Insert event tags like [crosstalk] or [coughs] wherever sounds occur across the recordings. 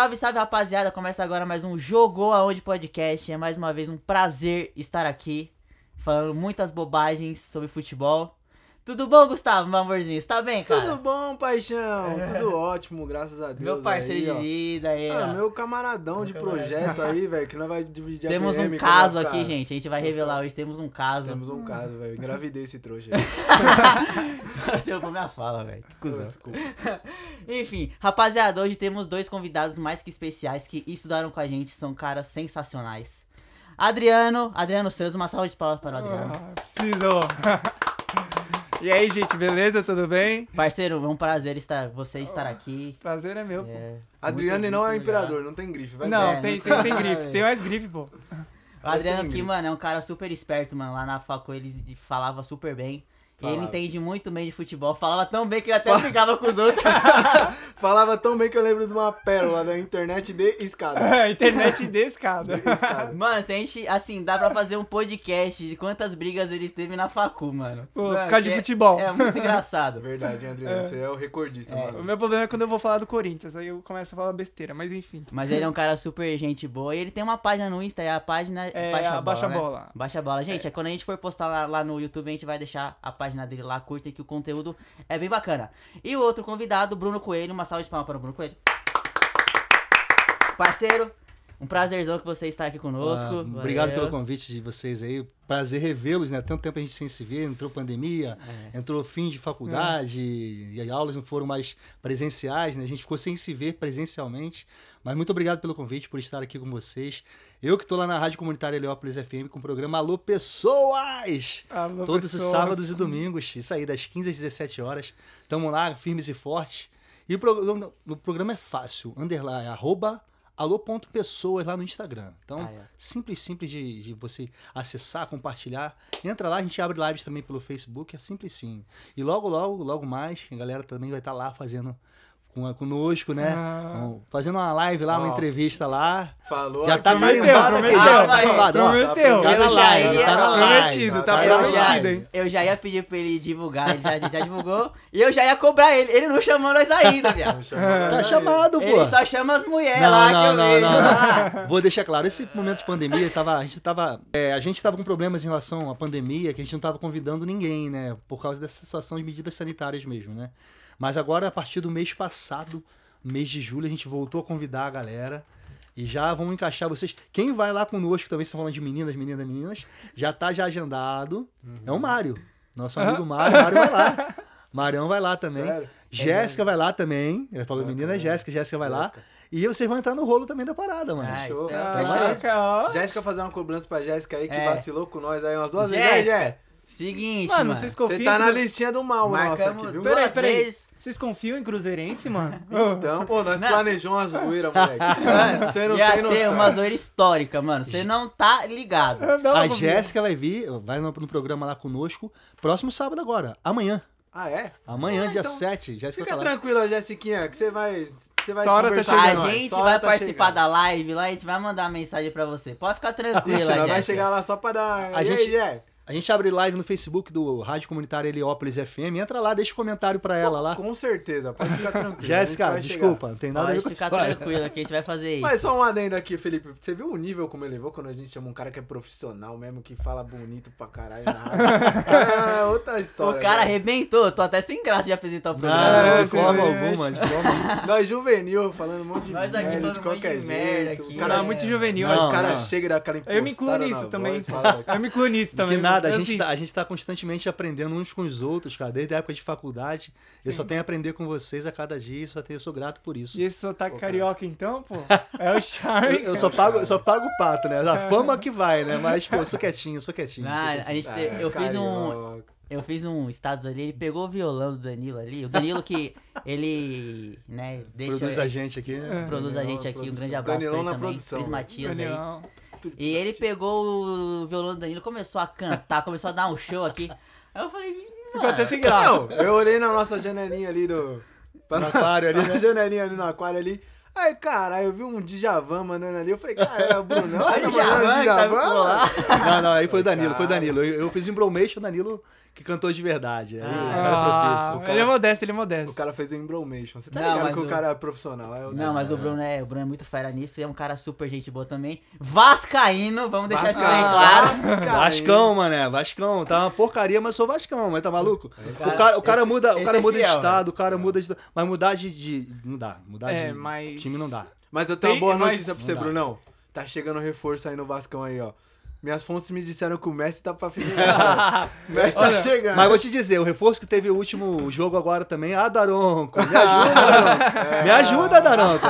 Salve, salve, rapaziada. Começa agora mais um Jogou Aonde Podcast. É mais uma vez um prazer estar aqui, falando muitas bobagens sobre futebol. Tudo bom, Gustavo, meu amorzinho? Você tá bem, cara? Tudo bom, paixão? Tudo ótimo, graças a Deus. Meu parceiro aí, de ó. vida aí, Ah, meu camaradão de projeto aí, velho, que nós vai dividir a Temos PM um caso aqui, cara. gente. A gente vai revelar hoje. Temos um caso. Temos um caso, velho. Engravidei esse trouxa aí. Você roubou minha fala, velho. Que cuzão. Desculpa. [laughs] Enfim, rapaziada, hoje temos dois convidados mais que especiais que estudaram com a gente, são caras sensacionais. Adriano, Adriano Santos, uma salva de palmas para o Adriano. Ah, preciso. [laughs] e aí, gente, beleza? Tudo bem? Parceiro, é um prazer estar, você estar aqui. Prazer é meu, pô. É, Adriano muito, não é o imperador, legal. não tem grife, vai Não, É, tem, não tem, tem grife. Tem mais grife, pô. O Adriano aqui, mano, é um cara super esperto, mano. Lá na facu ele falava super bem. E ele Falava. entende muito bem de futebol. Falava tão bem que ele até brigava com os [laughs] outros. Falava tão bem que eu lembro de uma pérola da internet de escada. É, Internet de escada. [laughs] De escada. Mano, se a gente, assim, dá pra fazer um podcast de quantas brigas ele teve na facu, mano. Pô, Mano, por causa de é- futebol. É muito [laughs] engraçado. Verdade, hein, Adriano? Você é o recordista, É. O mano. meu problema é quando eu vou falar do Corinthians, aí eu começo a falar besteira, mas enfim. Mas ele é um cara super gente boa. E ele tem uma página no Insta, é a página É, Baixa a Bola. Baixa né? Bola. Baixa a bola. Gente, é. quando a gente for postar lá, lá no YouTube, a gente vai deixar a página dele lá, curta que o conteúdo é bem bacana. E o outro convidado, Bruno Coelho, uma salva de palmas para o Bruno Coelho. Parceiro, um prazerzão que você está aqui conosco. Ah, obrigado Valeu. pelo convite de vocês aí. Prazer revê-los, né? Tanto tempo a gente sem se ver, entrou pandemia, É. entrou fim de faculdade, e as aulas não foram mais presenciais, né? A gente ficou sem se ver presencialmente. Mas muito obrigado pelo convite, por estar aqui com vocês. Eu que estou lá na Rádio Comunitária Heliópolis FM com o programa Alô Pessoas! Alô, Todos os pessoas. sábados e domingos, isso aí, das 15 às 17 horas. Tamo lá, firmes e fortes. E o programa, o programa é fácil, underline, arroba alô.pessoas lá no Instagram. Então, Ah, é. simples, simples de, de você acessar, compartilhar. Entra lá, a gente abre lives também pelo Facebook, é simples sim. E logo, logo, logo mais, a galera também vai estar lá fazendo com, conosco, né? Ah. Então, Fazendo uma live lá, uma Ó. entrevista lá. Falou Já tá carimbado aqui, já tá carimbado, prometeu. Tá na Eu já live, ia- tá na Prometido, tá eu, já, prometido, hein? eu já ia pedir pra ele divulgar, ele já, já divulgou. e eu já ia cobrar ele. Ele não chamou nós ainda, viado. Tá chamado, pô. Ele só chama as mulheres Não, lá que não, eu não, vejo. não, não. Vou deixar claro, esse momento de pandemia, tava, a gente tava. é, a gente tava com problemas em relação à pandemia, que a gente não tava convidando ninguém, né? Por causa dessa situação de medidas sanitárias mesmo, né? Mas agora, a partir do mês passado, mês de julho, a gente voltou a convidar a galera. E já vamos encaixar vocês. Quem vai lá conosco também, tá falando de meninas, meninas, meninas, já tá já agendado. É o Mário. Nosso amigo Mário. Mário vai lá. [laughs] Marião vai lá também. Sério? Jéssica vai lá também. Ele falou menina, é Jéssica. Jéssica vai lá. Jéssica. E vocês vão entrar no rolo também da parada, mano. Ah, Show. é- Ah, ó. Jéssica fazer uma cobrança pra Jéssica aí, que É. vacilou com nós aí umas duas vezes. Aí, Jéssica, Jé, seguinte, Mano, mano. vocês Você confiam tá em na cru- listinha do mal nossa Marcamos aqui, viu? Peraí, peraí. Vocês confiam em Cruzeirense, [laughs] mano? Então, pô, nós Não. planejamos uma zoeira, [laughs] moleque. Mano, Você não ia tem ser noção. uma zoeira histórica, mano. Você não tá ligado. Não, a. Jéssica vai vir, vai no, no programa lá conosco, próximo sábado agora, amanhã. Ah, é? Amanhã, Ah, dia então 7. Jéssica Fica lá. tranquila, Jéssiquinha, que você vai. Você vai Sua hora tá conversar chegando. A gente vai tá participar chegando. da live lá, a gente vai mandar uma mensagem pra você. Pode ficar tranquila, nós vai Jéssica. chegar lá só pra dar. A e gente- aí? A gente abre live no Facebook do Rádio Comunitária Heliópolis FM. Entra lá, deixa um comentário pra ela lá. Com certeza, pode ficar tranquilo. Jéssica, desculpa, não tem nada a ver Pode com ficar tranquila que a gente vai fazer isso. Mas só um adendo aqui, Felipe. Você viu o nível como ele levou quando a gente chama um cara que é profissional mesmo, que fala bonito pra caralho na [laughs] rádio? Cara, é outra história. o cara né? arrebentou, tô até sem graça de apresentar o programa. Não, É, de forma alguma, de forma alguma. Nós juvenil falando um monte de Nós aqui merda falando de um qualquer de jeito. aqui, o cara, Tá é. muito juvenil. Não, o cara não. chega daquela impostada Eu me incluo nisso também. voz, fala- Eu me incluo nisso também. Que nada, a gente, Assim, tá, a gente tá constantemente aprendendo uns com os outros, cara, desde a época de faculdade. Eu só tenho a aprender com vocês a cada dia, e só tenho, eu sou grato por isso. E esse sotaque Pô, cara. carioca, então, pô? [laughs] É o charme. Eu, eu só pago, eu só pago o pato, né? A fama que vai, né? Mas, pô, eu sou quietinho, eu sou quietinho. eu sou quietinho. a gente te- eu fiz um. Eu fiz um status ali, ele pegou o violão do Danilo ali, o Danilo que ele, né, deixa Produz a gente aqui, né? produz a Danilão gente aqui, um grande abraço pra Danilão ele na também, produção, Cris né? Matias aí. Daniel. E ele pegou o violão do Danilo, começou a cantar, começou a dar um show aqui. Aí eu falei, Ficou até mano, sem graça. Não, eu olhei na nossa janelinha ali do. No aquário ali, Na né? [laughs] janelinha ali no aquário ali. Aí, caralho, eu vi um Djavan mandando ali. Eu falei, cara, é o Brunão? Olha tá mandando Djavan tá? Não, não, aí foi o Danilo, foi o. Danilo. Eu, eu fiz embromation, o Danilo que cantou de verdade. Aí, o cara é Ah, professor. o cara- Ele é modesto, ele é modesto. O cara fez o Embromation. Você tá Não, ligado mas que o o- cara é profissional? É o Não, mas o Bruno Bruno é, o Bruno é muito fera nisso e é um cara super gente boa também. Vascaíno, vamos deixar isso bem Vascaíno. claro. Vascão, mané, Vascão. Tá uma porcaria, mas sou Vascão, mas tá maluco? Cara, o cara, o cara esse- muda, o cara é muda de fiel, estado, o cara muda de. Mas mudar de. de- não dá. Mudar É, de mas- time não dá. Mas eu tenho uma Tem- boa mas- notícia pra você. Brunão. Tá chegando reforço aí no Vascão aí, ó. Minhas fontes me disseram que o Messi tá pra [laughs] finalizar. o Messi tá Olha, chegando. Mas vou te dizer, o reforço que teve o último jogo agora também, ah, Daronco, me ajuda, Daronco. Me ajuda, Daronco.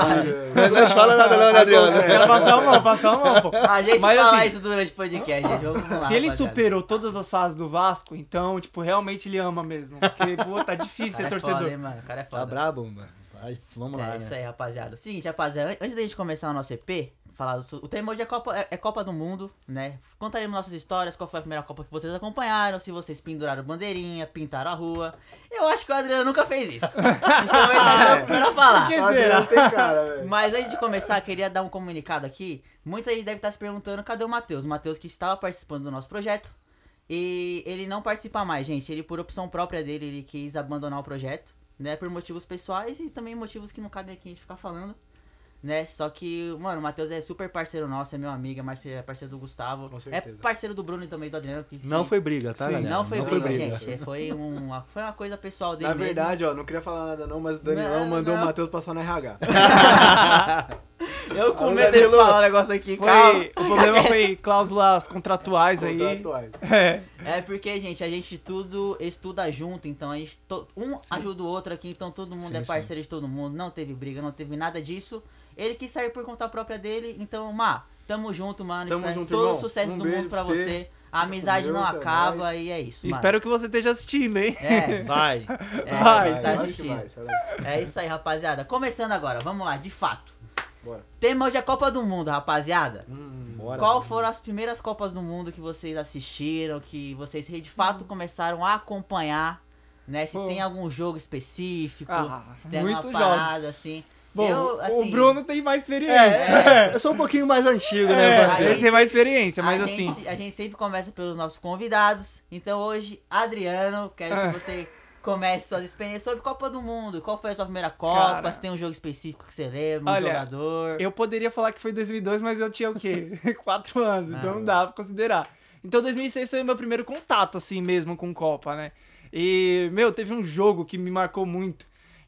Não fala nada não, né, Adriano? É, passar a mão, passar a mão, pô. A gente Mas, fala assim, isso durante o podcast, gente. Vamos lá. Se ele rapaziada. superou todas as fases do Vasco, então, tipo, realmente ele ama mesmo. Porque, [laughs] pô, tá O difícil ser é torcedor. foda, hein, mano. O cara é Tá foda. brabo, mano. Vai, vamos lá, É isso né? aí, rapaziada. Seguinte, rapaziada, an- antes da gente começar o nosso EP, falar o tema hoje é Copa, é, é Copa do Mundo, né? Contaremos nossas histórias, qual foi a primeira Copa que vocês acompanharam, se vocês penduraram bandeirinha, pintaram a rua. Eu acho que o Adriano nunca fez isso. [laughs] Então ele vai ser o primeiro a falar. Que tem cara. Mas antes de começar, queria dar um comunicado aqui. Muita gente deve estar se perguntando cadê o Matheus. O Matheus que estava participando do nosso projeto. E ele não participa mais, gente. Ele, por opção própria dele, ele quis abandonar o projeto, né? Por motivos pessoais e também motivos que não cabem aqui a gente ficar falando, né? Só que, mano, o Matheus é super parceiro nosso, é meu amigo, é é parceiro do Gustavo. Com é parceiro do Bruno e também do Adriano. que- Não foi briga, tá, Sim, galera? Não foi briga, gente. Foi, uma, foi uma coisa pessoal dele Na mesmo. verdade, ó, não queria falar nada não, mas o Danilão Não, mandou não. o Matheus passar no RH. Eu com medo de Danilo. falar um negócio aqui, calma. Foi, o problema foi cláusulas contratuais aí. Contratuais. É. É porque, gente, a gente tudo estuda junto, então a gente to- um ajuda o outro aqui, então todo mundo Sim, é sim. parceiro de todo mundo, não teve briga, não teve nada disso. Ele quis sair por conta própria dele, então, Má, tamo junto, mano. Tamo junto, todo irmão. o sucesso Um do mundo pra você. você. A amizade com não Deus, é acaba nóis. e é isso, mano. Espero que você esteja assistindo, hein? É, [laughs] Vai. é, Vai, tá assistindo. vai. É isso aí, rapaziada. Começando agora, vamos lá, de fato. Bora. Tema hoje é Copa do Mundo, rapaziada. Hum, Bora. Qual foram as primeiras Copas do Mundo que vocês assistiram, que vocês de fato começaram a acompanhar, né? Se Pô. tem algum jogo específico, Ah, se tem alguma parada jogos. assim. Bom, eu, o assim, Bruno tem mais experiência. É, eu sou um pouquinho mais antigo, né, É, parceiro? ele tem mais experiência, mas a assim. gente, a gente sempre começa pelos nossos convidados. Então hoje, Adriano, quero que você comece suas experiências sobre Copa do Mundo. Qual foi a sua primeira Copa? Cara. se tem um jogo específico que você lembra, um Olha, jogador. Eu poderia falar que foi 2002, mas eu tinha o quê? [laughs] Quatro anos, então Ah. não dá pra considerar. Então 2006 foi o meu primeiro contato, assim mesmo, com Copa, né? E, meu, teve um jogo que me marcou muito,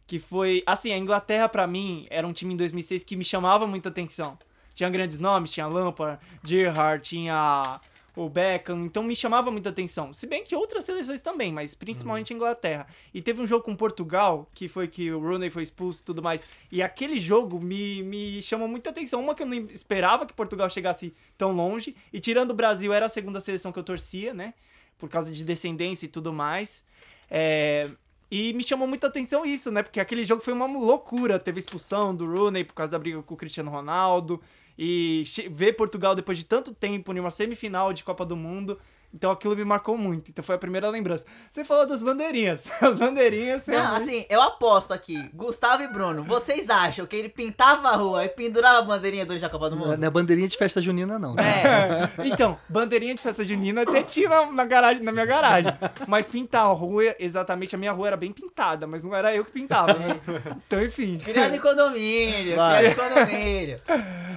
que foi... Assim, a Inglaterra, pra mim, era um time em 2006 que me chamava muita atenção. Tinha grandes nomes, tinha Lampard, Gerrard, tinha o Beckham, então me chamava muita atenção. Se bem que outras seleções também, mas principalmente a Inglaterra. E teve um jogo com Portugal, que foi que o Rooney foi expulso e tudo mais. E aquele jogo me, me chamou muita atenção. Uma que eu não esperava que Portugal chegasse tão longe. E tirando o Brasil, era a segunda seleção que eu torcia, né? Por causa de descendência e tudo mais. É, E me chamou muita atenção isso, né? Porque aquele jogo foi uma loucura. Teve expulsão do Rooney por causa da briga com o Cristiano Ronaldo. E ver Portugal depois de tanto tempo em uma semifinal de Copa do Mundo. Então aquilo me marcou muito. Então foi a primeira lembrança. Você falou das bandeirinhas. [laughs] As bandeirinhas. Não, realmente- assim, eu aposto aqui, Gustavo e Bruno, vocês acham que ele pintava a rua e pendurava a bandeirinha durante a Copa do Não Mundo? é bandeirinha de festa junina, não. tá? É, [laughs] Então, bandeirinha de festa junina até tinha na, na garagem, na minha garagem. Mas pintar a rua, exatamente, a minha rua era bem pintada, mas não era eu que pintava. né? Então, enfim. criado em condomínio, Vai. criado em condomínio.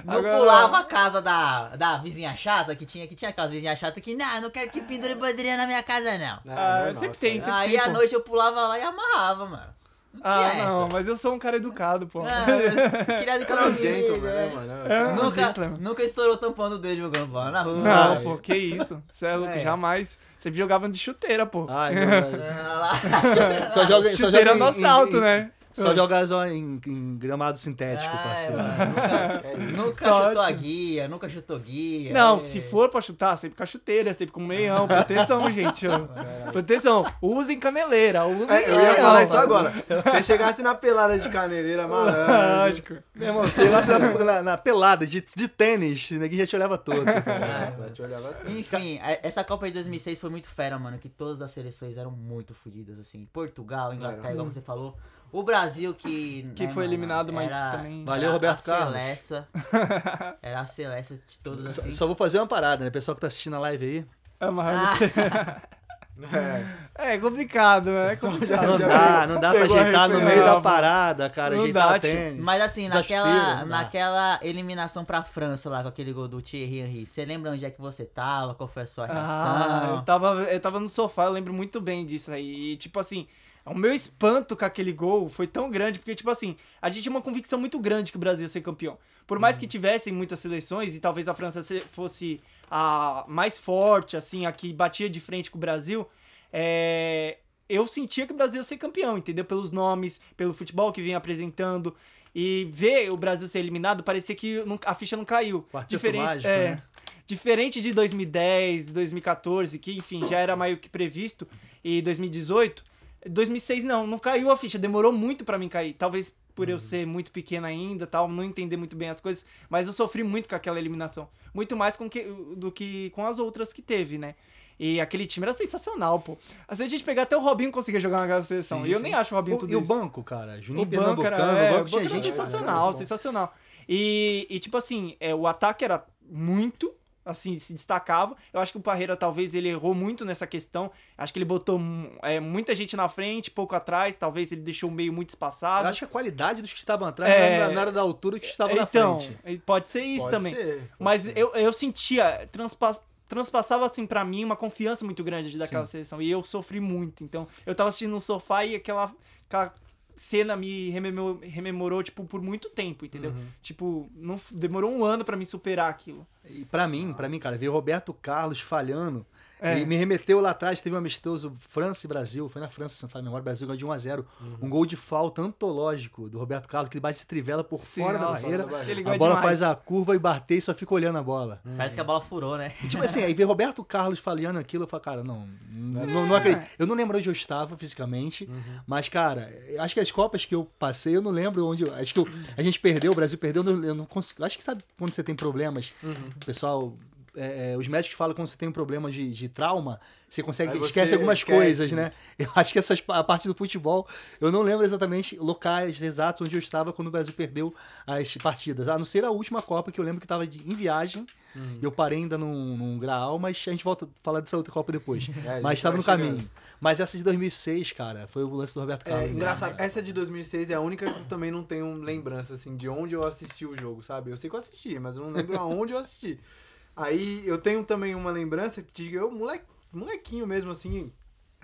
Não Agora- pulava a casa da, da vizinha chata que tinha, que tinha aquelas vizinhas chatas que, não, não quero que pendure bandeirinha na minha casa, não. Ah, normal, sempre tem, sempre Aí tem, à pô. noite eu pulava lá e amarrava, mano. Não Ah, tinha não, essa. mas eu sou um cara educado, pô. Não, [laughs] eu- criado em O cara é um gentleman, né, né? mano? É. Nunca, gentleman. nunca estourou o tampão do dedo jogando bola na rua. Não, Ai. pô, que isso. Você é louco, É. jamais. Sempre jogavam de chuteira, pô. Ai, [laughs] Deus. Ah, lá. Só joga, só chuteira joga no em- assalto, em- né? Só joga só em, em gramado sintético, Ai, parceiro. mano, nunca, [laughs] isso. nunca Sorte. chutou a guia, nunca chutou guia. Não, é. se for pra chutar, sempre com a chuteira, sempre com meião, [laughs] proteção, gente. Proteção. Usem caneleira, usem É, eu ia caneleira, falar isso mano. agora. [laughs] Se você chegasse na pelada de caneireira, malandro. Lógico. Meu irmão, se chegasse na, na- na pelada de, de tênis, ninguém já te olhava todo. cara. Já te olhava tudo. Enfim, essa Copa de 2006 foi muito fera, mano, que todas as seleções eram muito fodidas, assim. Portugal, Inglaterra, igual você falou. O Brasil que. Que né, foi mano, eliminado, mas era- também- Valeu, Roberto a Carlos. Celessa. [laughs] Era a Celeste de todos Só, assim. só vou fazer uma parada, né? Pessoal que tá assistindo a live aí. É, mas- Ah, [laughs] É. é complicado, né? É complicado. Não dá, não dá pra ajeitar no meio da parada, cara. Não ajeitar dá, o tio. tênis. mas assim, naquela, naquela eliminação pra França lá, com aquele gol do Thierry Henry, você lembra onde é que você tava? Qual foi a sua Ah, reação? eu tava, eu tava no sofá, eu lembro muito bem disso aí. E, tipo assim, o meu espanto com aquele gol foi tão grande, porque, tipo assim, a gente tinha uma convicção muito grande que o Brasil ia ser campeão. Por mais que tivessem muitas seleções, e talvez a França se- fosse a mais forte, assim, a que batia de frente com o Brasil, é, eu sentia que o Brasil ia ser campeão, entendeu? Pelos nomes, pelo futebol que vinha apresentando. E ver o Brasil ser eliminado, parecia que a ficha não caiu. Quarteto Diferente, mágico, é, né? Diferente de 2010, 2014, que enfim, já era meio que previsto, e 2018, 2006 não, não caiu a ficha, demorou muito pra mim cair. Talvez por eu ser muito pequeno ainda, tal, não entender muito bem as coisas, mas eu sofri muito com aquela eliminação. Muito mais com que, do que com as outras que teve, né? E aquele time era sensacional, pô. Às vezes a gente pegar até o Robinho conseguia jogar naquela seleção. Sim, e eu sim. nem acho o Robinho O- tudo e o isso. banco, cara? Juninho O banco era, é, o o banco tinha era gente. sensacional, bom. sensacional. E, e, tipo assim, é, o ataque era muito, assim, se destacava. Eu acho que o Parreira, talvez, ele errou muito nessa questão. Acho que ele botou é, muita gente na frente, pouco atrás. Talvez ele deixou o meio muito Eu espaçado. acho que a qualidade dos que estavam atrás É. não era- não era da altura que estavam na então, frente. pode ser isso Pode também. ser, pode Mas ser. eu, eu sentia, transpa- transpassava assim pra mim uma confiança muito grande daquela Sim. seleção. E eu sofri muito. Então, eu tava assistindo no sofá e aquela, aquela cena me rememorou, rememorou, tipo, por muito tempo, entendeu? Uhum. Tipo, não, demorou um ano pra me superar aquilo. E pra mim, pra mim, cara, ver Roberto Carlos falhando. É. E me remeteu lá atrás, teve um amistoso França e Brasil, foi na França, se não memória, o Brasil ganhou de 1x0. Um gol de falta antológico do Roberto Carlos, que ele bate de trivela por Sim, fora da nossa, barreira. ele A bola demais. faz a curva e bater e só fica olhando a bola. Parece que a bola furou, né? E, tipo assim, aí ver Roberto Carlos falhando aquilo, eu falo, cara, não, não, não acredito. Eu não lembro onde eu estava fisicamente, mas, cara, acho que as Copas que eu passei, eu não lembro onde. eu- Acho que eu- a gente perdeu, o Brasil perdeu, eu não, eu não consigo. Acho que sabe quando você tem problemas, o pessoal. É, é, os médicos falam que quando você tem um problema de, de trauma, você consegue você esquece algumas esquece coisas, né? isso. [laughs] Eu acho que essas, a parte do futebol, eu não lembro exatamente locais exatos onde eu estava quando o Brasil perdeu as partidas. A não ser a última Copa, que eu lembro que estava em viagem. Uhum. Eu parei ainda num, num graal, mas a gente volta a falar dessa outra Copa depois. [laughs] É, mas estava no chegando. caminho. Mas essa de 2006, cara, foi o lance do Roberto Carlos. É, né? engraçado, essa de 2006 é a única que eu também não tenho lembrança, assim, de onde eu assisti o jogo, sabe? Eu sei que eu assisti, mas eu não lembro aonde eu assisti. Aí eu tenho também uma lembrança de eu, moleque, molequinho mesmo, assim,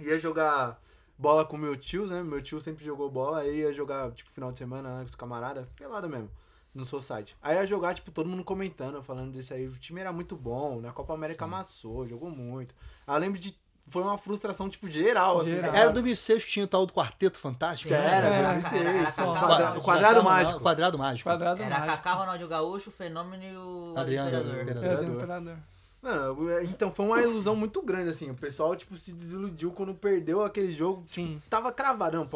ia jogar bola com meu tio, né? Meu tio sempre jogou bola, aí ia jogar, tipo, final de semana, né, com os camaradas, pelada mesmo, no society. Aí ia jogar, tipo, todo mundo comentando, falando disso aí. O time era muito bom, na Copa América amassou, jogou muito. Aí eu lembro de. Foi uma frustração, tipo, geral, assim. Geral. cara. Era 2006 que tinha o tal do Quarteto Fantástico? Era, É, 2006. era- era o Cacau Ronaldo. quadrado não, mágico. Quadrado mágico. Quadrado Era mágico. Kaká, Ronaldinho Gaúcho, o Fenômeno e o Adriano, Imperador. Imperador. É, Imperador. Mano, então foi uma ilusão muito grande, assim. O pessoal, tipo, se desiludiu quando perdeu aquele jogo. Sim. Tava cravadão.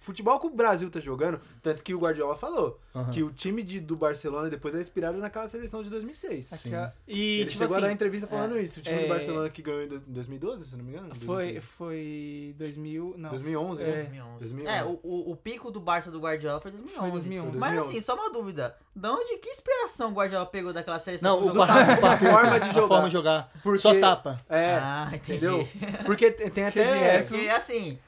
Futebol que o Brasil tá jogando, tanto que o Guardiola falou Aham. que o time de, do Barcelona depois é inspirado naquela seleção de 2006. Sim. E, Ele tipo chegou a dar assim, entrevista falando isso. O time é- do Barcelona que ganhou em dois- 2012, se não me engano. foi, 2015. foi 2000, não. 2011, É. né? 2011. 2011. É, o, o, o pico do Barça do Guardiola foi 2011. Foi 2011. Mas 2011. assim, só uma dúvida. De onde, que inspiração o Guardiola pegou daquela seleção? Não, o [laughs] a forma de [laughs] A jogar. forma de jogar. Porque- Só tapa. É, Ah, entendi. entendeu? Porque tem [laughs] até... é, Porque, porque, assim,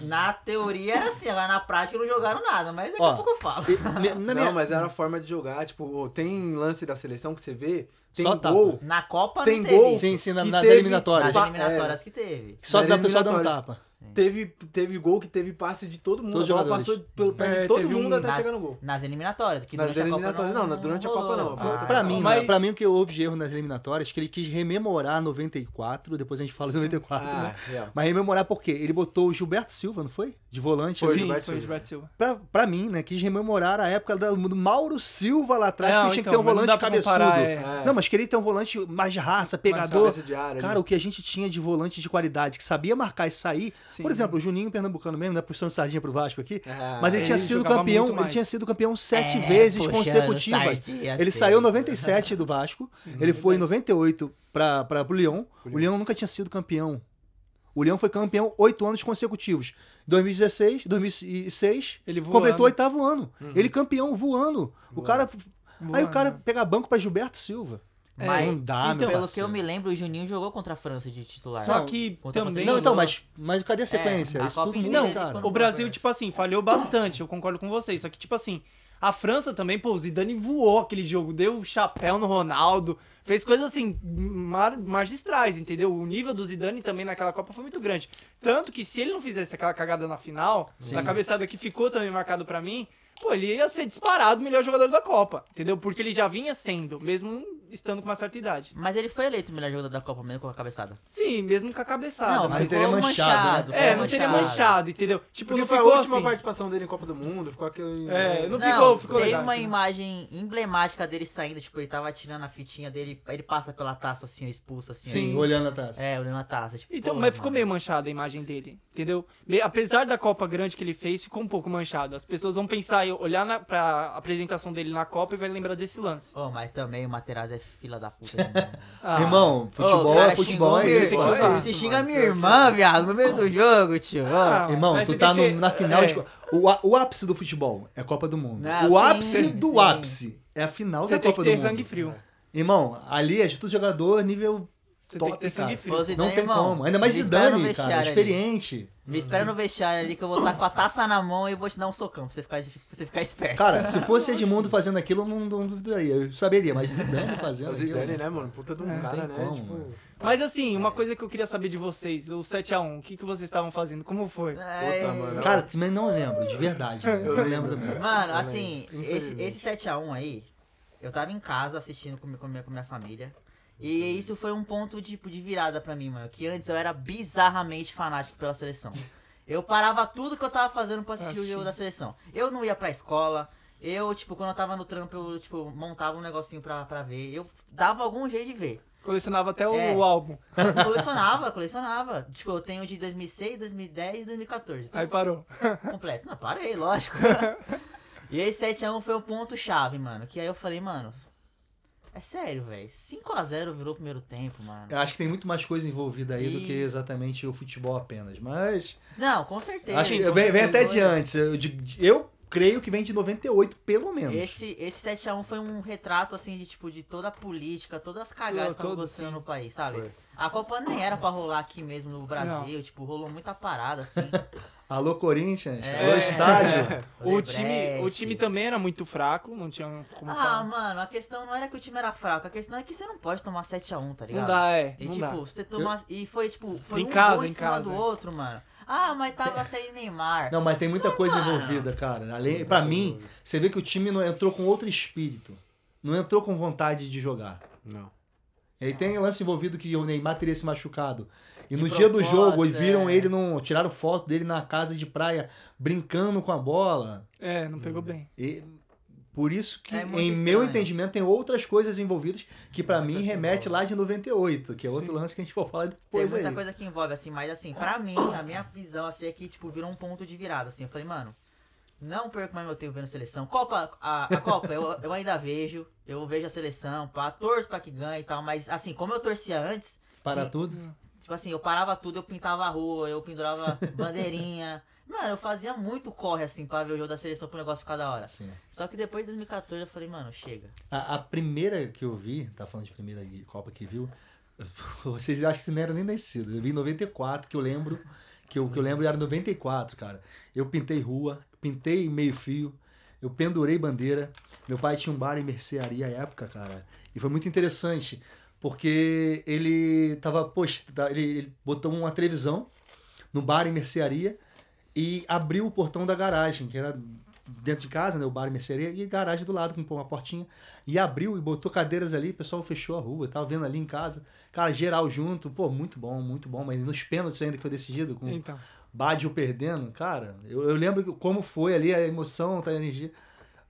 na teoria era assim, agora na prática não jogaram nada, mas daqui Ó, a pouco eu falo. E- [laughs] na Não, minha- mas era a forma de jogar. Tipo, tem lance da seleção que você vê, tem Só tapa. gol... Na Copa Tem não teve gol. Sim, sim, na- nas teve- eliminatórias. Nas eliminatórias que teve. Só Na dá pessoal dando eliminatórias. Tapa. Teve, teve gol que teve passe de todo mundo. Todos a bola jogadores. passou pelo pé É, de todo teve mundo um- até nas- chegar no gol. Nas eliminatórias, que Nas durante a Copa eliminatórias, não, durante a Copa não, outra Pra Ah, mim, Mas- né, pra mim o que houve de erro nas eliminatórias, que ele quis rememorar 94, depois a gente fala de 94, Ah, né? real. Mas rememorar por quê? Ele botou o Gilberto Silva, não foi? De volante. Foi, ali. Sim, Gilberto foi o Silva. Gilberto Silva. Pra, pra mim, né? Quis rememorar a época do Mauro Silva lá atrás, Não, que tinha que então, ter um mas não volante cabeçudo. comparar, é. É. Não, mas queria ter um volante mais de raça, pegador. Cara, né? o que a gente tinha de volante de qualidade, que sabia marcar e sair. Sim. Por exemplo, o Juninho Pernambucano mesmo, né? Puxando sardinha pro Vasco aqui. É. Mas ele, ele tinha sido campeão, ele tinha sido campeão sete É, vezes puxando consecutivas. sardinha Ele sempre. saiu em 97 do Vasco, ele foi em 98 para pro Lyon. O Lyon. Lyon nunca tinha sido campeão. O Leão foi campeão oito anos consecutivos. 2016, 2006, Ele voando. completou o oitavo ano. Ele campeão voando. O cara. Aí Voando, o cara né? pega banco pra Gilberto Silva. Mas, não dá, então, meu pelo que eu me lembro, o Juninho jogou contra a França de titular. Só que Contra também. Não, então, mas, mas cadê a sequência? É, a Isso tudo ele cara. O Brasil, tipo assim, falhou bastante, eu concordo com vocês. Só que, tipo assim, a França também, pô, o Zidane voou aquele jogo, deu chapéu no Ronaldo, fez coisas assim, mar- magistrais, entendeu? O nível do Zidane também naquela Copa foi muito grande. Tanto que se ele não fizesse aquela cagada na final, na cabeçada que ficou também marcado pra mim, pô, ele ia ser disparado o melhor jogador da Copa, entendeu? Porque ele já vinha sendo, mesmo estando com uma certa idade. Mas ele foi eleito o melhor jogador da Copa mesmo com a cabeçada. Sim, mesmo com a cabeçada. Não, mas teria ficou manchado, manchado. É, ficou não teria manchado, entendeu? Tipo, Porque não foi a ficou última assim. participação dele em Copa do Mundo, ficou aquele... É, não Não, ficou, ficou tem legal. uma imagem emblemática dele saindo, tipo, ele tava tirando a fitinha dele, ele passa pela taça assim, expulso assim. Sim. aí. Olhando a taça. É, olhando a taça. Tipo, Então, pô, mas ficou mano. meio manchada a imagem dele, entendeu? Apesar da Copa grande que ele fez, ficou um pouco manchado. As pessoas vão pensar, e olhar na, pra apresentação dele na Copa e vai lembrar desse lance. Ô, mas também o Materazzi é fila da puta. [laughs] Ah, Irmão, futebol o cara é futebol, xingou é isso. tem que. Você xinga minha irmã, viado, no meio do jogo, tio. Ah, Irmão, tu você tá tem no- que- na final é. de. O, o ápice do futebol é Copa do Mundo. Não, o sim, ápice do sim. ápice é a final Você da tem Copa que ter do Mundo. sangue frio. Irmão, ali é de todo jogador nível Você top, tem que ter sangue frio. Não tem irmão, como. Ainda mais no Zidane, cara, vestiário ali. experiente. Me espera no vestiário ali que eu vou estar com a taça na mão e vou te dar um socão pra você ficar, pra você ficar esperto. Cara, se [laughs] fosse Edmundo fazendo aquilo, eu não, não duvidaria. Eu saberia, mas Zidane fazendo aquilo. Zidane, né, mano? Puta de um É, cara, tem né? como, tipo... Mas assim, uma coisa que eu queria saber de vocês, o 7x1, o que, que vocês estavam fazendo? Como foi? É, Puta, mano. Cara, também não lembro, de verdade. [laughs] Eu não lembro mesmo. Mano, Também, assim, esse, esse 7x1 aí, eu tava em casa assistindo com, com, minha, com minha família. E isso foi um ponto tipo, de virada pra mim, mano. Que antes eu era bizarramente fanático pela seleção. Eu parava tudo que eu tava fazendo pra assistir o Assistir. jogo da seleção. Eu não ia pra escola. Eu, tipo, quando eu tava no trampo, eu, tipo, montava um negocinho pra, pra ver. Eu dava algum jeito de ver. Colecionava até o, É. o álbum. [laughs] colecionava, [laughs] colecionava. Tipo, eu tenho de 2006, 2010 e 2014. Aí parou. [laughs] completo. Não, parei, lógico. e aí 7x1 foi o ponto chave, mano. Que aí eu falei, mano, é sério, velho. 5x0 virou o primeiro tempo, mano. Eu acho que tem muito mais coisa envolvida aí do E- que exatamente o futebol apenas. Mas. Não, com certeza. Acho que vem, vem até de antes. Eu, de- eu creio que vem de 98, pelo menos. Esse, esse 7x1 foi um retrato, assim, de, tipo, de toda a política, todas as cagadas que estavam acontecendo no país, sabe? Foi. A Copa nem era pra rolar aqui mesmo no Brasil, tipo, rolou muita parada, assim. [laughs] Alô, Corinthians. É. Alô, estádio. [laughs] O time, o time também era muito fraco, não tinha como Ah, falar. mano, a questão não era que o time era fraco, a questão é que você não pode tomar 7x1, tá ligado? Não dá, é. E não tipo, dá. você tomar. E foi tipo, foi Em um casa, gol em, em cima casa, do é. outro, mano. Ah, mas tava sem Neymar. Não, mas tem muita coisa mano. envolvida, cara. Além, pra mim, você vê que o time não entrou com outro espírito. Não entrou com vontade de jogar. Não. E aí tem lance envolvido que o Neymar teria se machucado. E De no dia do jogo, viram é. ele num. Tiraram foto dele na casa de praia brincando com a bola. É, não pegou bem. E por isso que, É em meu estranho. entendimento, tem outras coisas envolvidas que pra mim Muitas remete lá de 98, que é outro Sim. lance que a gente for falar Tem depois muita aí. coisa que envolve, assim, mas assim, pra mim, a minha visão assim é que, tipo, virou um ponto de virada, assim. Eu falei, mano, não perco mais meu tempo vendo seleção. Copa, a, a Copa, eu, eu ainda vejo. Eu vejo a seleção, pá, torço pra que ganhe e tal, mas assim, como eu torcia antes, Para que- tudo. Tipo assim, eu parava tudo, eu pintava a rua, eu pendurava bandeirinha. [laughs] Mano, eu fazia muito corre assim pra ver o jogo da seleção pro negócio ficar da hora. Assim. Só que depois de 2014 eu falei, mano, chega. A, a primeira que eu vi, tá falando de primeira Copa que viu, [laughs] vocês acham que não eram nem nascidos. Eu vi em 94, que eu lembro, que eu, que eu lembro era 94, cara. Eu pintei rua, pintei meio fio, eu pendurei bandeira. Meu pai tinha um bar em mercearia à época, cara. E foi muito interessante, porque ele tava post... ele, ele botou uma televisão no bar em mercearia e abriu o portão da garagem, que era dentro de casa, né? O bar e mercearia, e garagem do lado com uma portinha. E abriu e botou cadeiras ali, o pessoal fechou a rua, tava vendo ali em casa. Cara, geral junto, pô, muito bom, muito bom. Mas nos pênaltis ainda que foi decidido, com Então. Badio perdendo, cara, eu, eu lembro como foi ali a emoção, tá, a energia.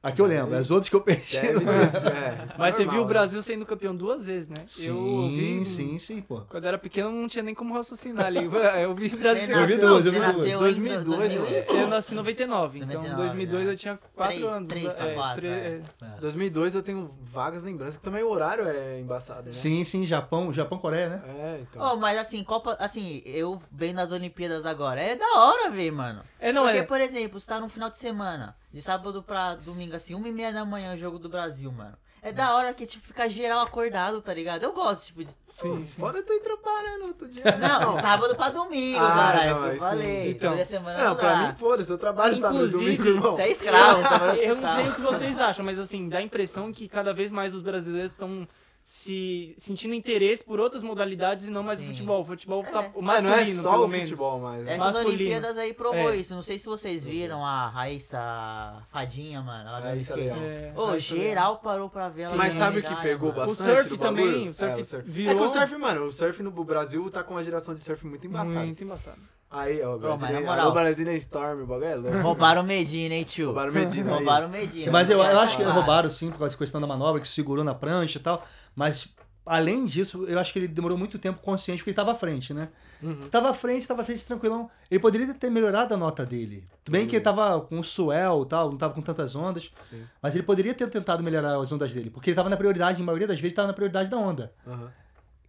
Aqui eu lembro, as outras que eu perdi. Deve ter sido, é, Mas você normal, viu o né? Brasil sendo campeão duas vezes, né? Sim, eu vi, sim, sim, pô. Quando eu era pequeno não tinha nem como raciocinar ali. Eu vi o Brasil. Eu vi duas, eu vi duas. nasceu 2002, em 2000 mano. Eu nasci em 99, então em 99, 2002 né? eu tinha 4 Três- anos. três pra é, quatro, tre- é. é. 2002 eu tenho vagas lembranças, que também o horário é embaçado, né? Sim, sim, Japão, Japão, Coreia, né? É, então. Oh, mas assim, Copa, assim, eu vendo as Olimpíadas agora, é da hora ver, mano. É, não, Porque, é. por exemplo, você tá num final de semana, de sábado pra domingo, assim, uma e meia da manhã, o jogo do Brasil, mano. É da hora que, tipo, fica geral acordado, tá ligado? Eu gosto, tipo, de... Sim, sim. Fora trampar, né, no outro dia. Não, sábado pra domingo, Ah, caralho, não, que eu sim. falei. Então. Toda semana Não, não, pra mim, foda-se, eu trabalho sábado e Inclusive, domingo, irmão. Você é escravo, [laughs] vai Eu não sei o que vocês acham, mas assim, dá a impressão que cada vez mais os brasileiros estão se sentindo interesse por outras modalidades e não mais o futebol. O futebol tá É. o Mas masculino, não é só pelo o menos. futebol mais. né? Essas Masculino. Olimpíadas aí provou É. isso. Não sei se vocês viram a Raíssa Fadinha, mano. Ela skate. Leal. É, Ô, aí foi geral parou pra ver ela Mas sabe o que pegou mano. O bastante? surf do também, o surf É, o surf. virou- É que o surf, mano, o surf no Brasil tá com uma geração de surf muito embaçada. Muito embaçado. Aí, ó, o Ô, mas Brasília, Storm, o bagulho é louco. Roubaram o Medina, hein, tio? Roubaram o Medina. Roubaram o Medina. Mas eu, eu acho que roubaram sim, por causa da questão da manobra, que segurou na prancha e tal. Mas, além disso, eu acho que ele demorou muito tempo consciente, porque ele estava à frente, né? Uhum. Se estava à frente, estava à frente tranquilão. Ele poderia ter melhorado a nota dele. Tudo bem que ele tava com o swell e tal, não tava com tantas ondas. Sim. Mas ele poderia ter tentado melhorar as ondas dele. Porque ele tava na prioridade, a maioria das vezes, tava na prioridade da onda. Aham,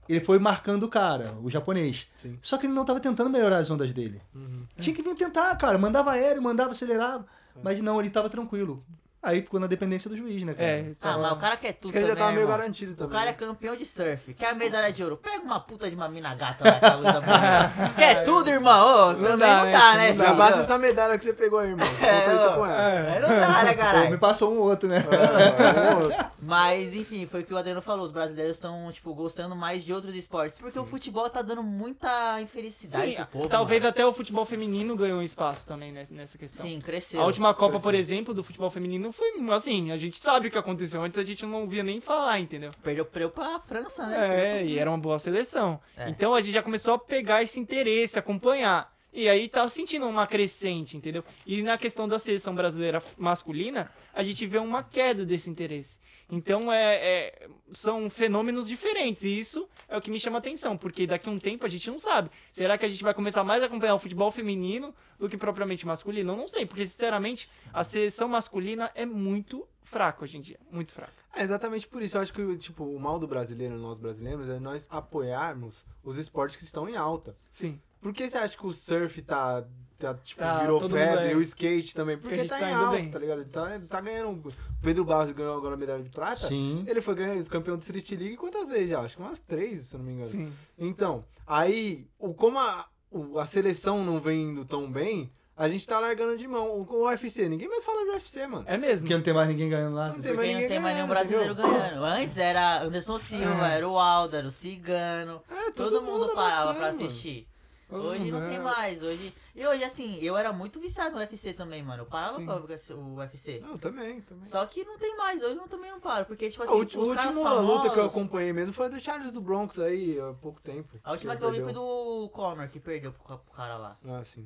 Ele foi marcando o cara, o japonês. sim. Só que ele não tava tentando melhorar as ondas dele. Uhum. Tinha que vir tentar, cara. Mandava aéreo, mandava acelerar. É. Mas não, ele tava tranquilo. Aí ficou na dependência do juiz, né, cara? É, Ah, tava- mas o cara quer tudo Acho que ele já tava meio irmão. garantido O também. cara é né? campeão de surf, quer a medalha de ouro. Pega uma puta de uma mina gata lá com a luz da boca. Quer tudo, irmão? Ô, também dá, não né, dá, tio? né, Não Já filho? basta essa medalha que você pegou aí, irmão. Você É, tá com ela. É. Não dá, né, Pô, me caralho? passou um outro, né? [laughs] É, Mas, enfim, foi o que o Adriano falou. Os brasileiros estão, tipo, gostando mais de outros esportes. Porque o futebol tá dando muita infelicidade Sim, pro povo. talvez mano. até o futebol feminino ganhou um espaço também nessa, questão. Sim, cresceu. A última Copa, por Cresceu. exemplo, do futebol feminino foi assim, a gente sabe o que aconteceu. Antes a gente não ouvia nem falar, entendeu? Perdeu, perdeu pra França, né? É, e era uma boa seleção. É. Então a gente já começou a pegar esse interesse, acompanhar. E aí tá sentindo uma crescente, entendeu? E na questão da seleção brasileira masculina, a gente vê uma queda desse interesse. Então é, é- são fenômenos diferentes. E isso é o que me chama atenção, porque daqui a um tempo a gente não sabe. Será que a gente vai começar mais a acompanhar o futebol feminino do que propriamente masculino? Eu não sei, porque sinceramente a seleção masculina é muito fraca hoje em dia. Muito fraca. É exatamente por isso. Eu acho que tipo, o mal do brasileiro, nós brasileiros, é nós apoiarmos os esportes que estão em alta. Sim. Por que você acha que o surf tá, tá tipo, Tá, virou todo febre mundo é. e o skate também? Porque Porque, a gente tá tá em alta, bem. tá ligado? Tá, tá ganhando. O Pedro Barros ganhou agora a medalha de prata. Sim. Ele foi ganhando, campeão do Street League quantas vezes já? Acho que umas três, se eu não me engano. Sim. Então, aí, o, como a, o- a seleção não vem indo tão bem, a gente tá largando de mão. O, o UFC, ninguém mais fala de UFC, mano. É mesmo. Porque não tem mais ninguém ganhando lá. Não tem Porque mais não ninguém tem mais nenhum brasileiro entendeu? ganhando. Antes era Anderson Silva, era o Aldo, era o Cigano. É, Todo, mundo parava pra assistir. Hoje não tem é. mais. Hoje... E hoje, assim, eu era muito viciado no UFC também, mano. Eu parava Sim. pra ver o UFC. Não, também, também. Só que não tem mais, hoje eu também não paro. Porque, tipo A assim, ulti- os a caras última famosos... luta que eu acompanhei mesmo foi a do Charles do Bronx aí, há pouco tempo. A última Ele que eu vi foi do Conor, que perdeu pro, pro cara lá. Ah, sim.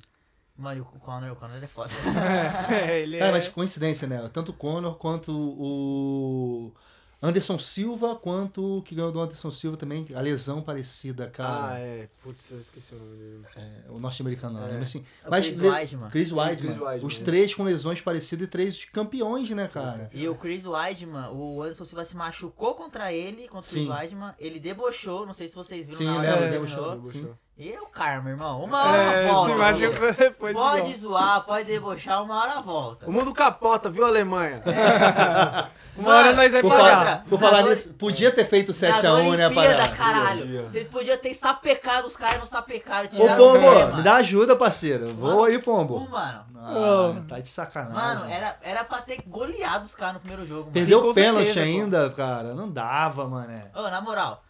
Mano, o Conor, o Conor é foda. [laughs] É, ele Cara, é... mas coincidência, né? Tanto o Conor quanto o Anderson Silva, quanto o que ganhou do Anderson Silva também, a lesão parecida, Ah, cara. é. Putz, eu esqueci o nome dele. É, o norte-americano, não É. lembra assim. O Mas Chris le- Weidman. Chris Sim, Weidman. Chris Weidman, Os três com lesões parecidas e três campeões, né, cara? E o Chris Weidman, o Anderson Silva se machucou contra ele, contra o Chris. Weidman. Ele debochou, não sei se vocês viram Sim, na hora ele é, debochou. E é o karma, irmão. Uma hora É, volta. [laughs] Pode zoar, pode debochar, uma hora volta. O mundo capota, viu, Alemanha? [laughs] Uma hora nós vai Por, pagar. falar, por falar nisso, podia ter feito Nas 7x1, né, Olimpíadas, parada? caralho. Vocês podiam ter sapecado os caras, não sapecaram, Ô, o Pombo, mano. me dá ajuda, parceiro. Vou aí, Um, Pombo. mano. Ah, tá de sacanagem. Mano, era, era pra ter goleado os caras no primeiro jogo, mano. Perdeu o pênalti certeza, pô. ainda, cara. Não dava, mané. Ô, na moral.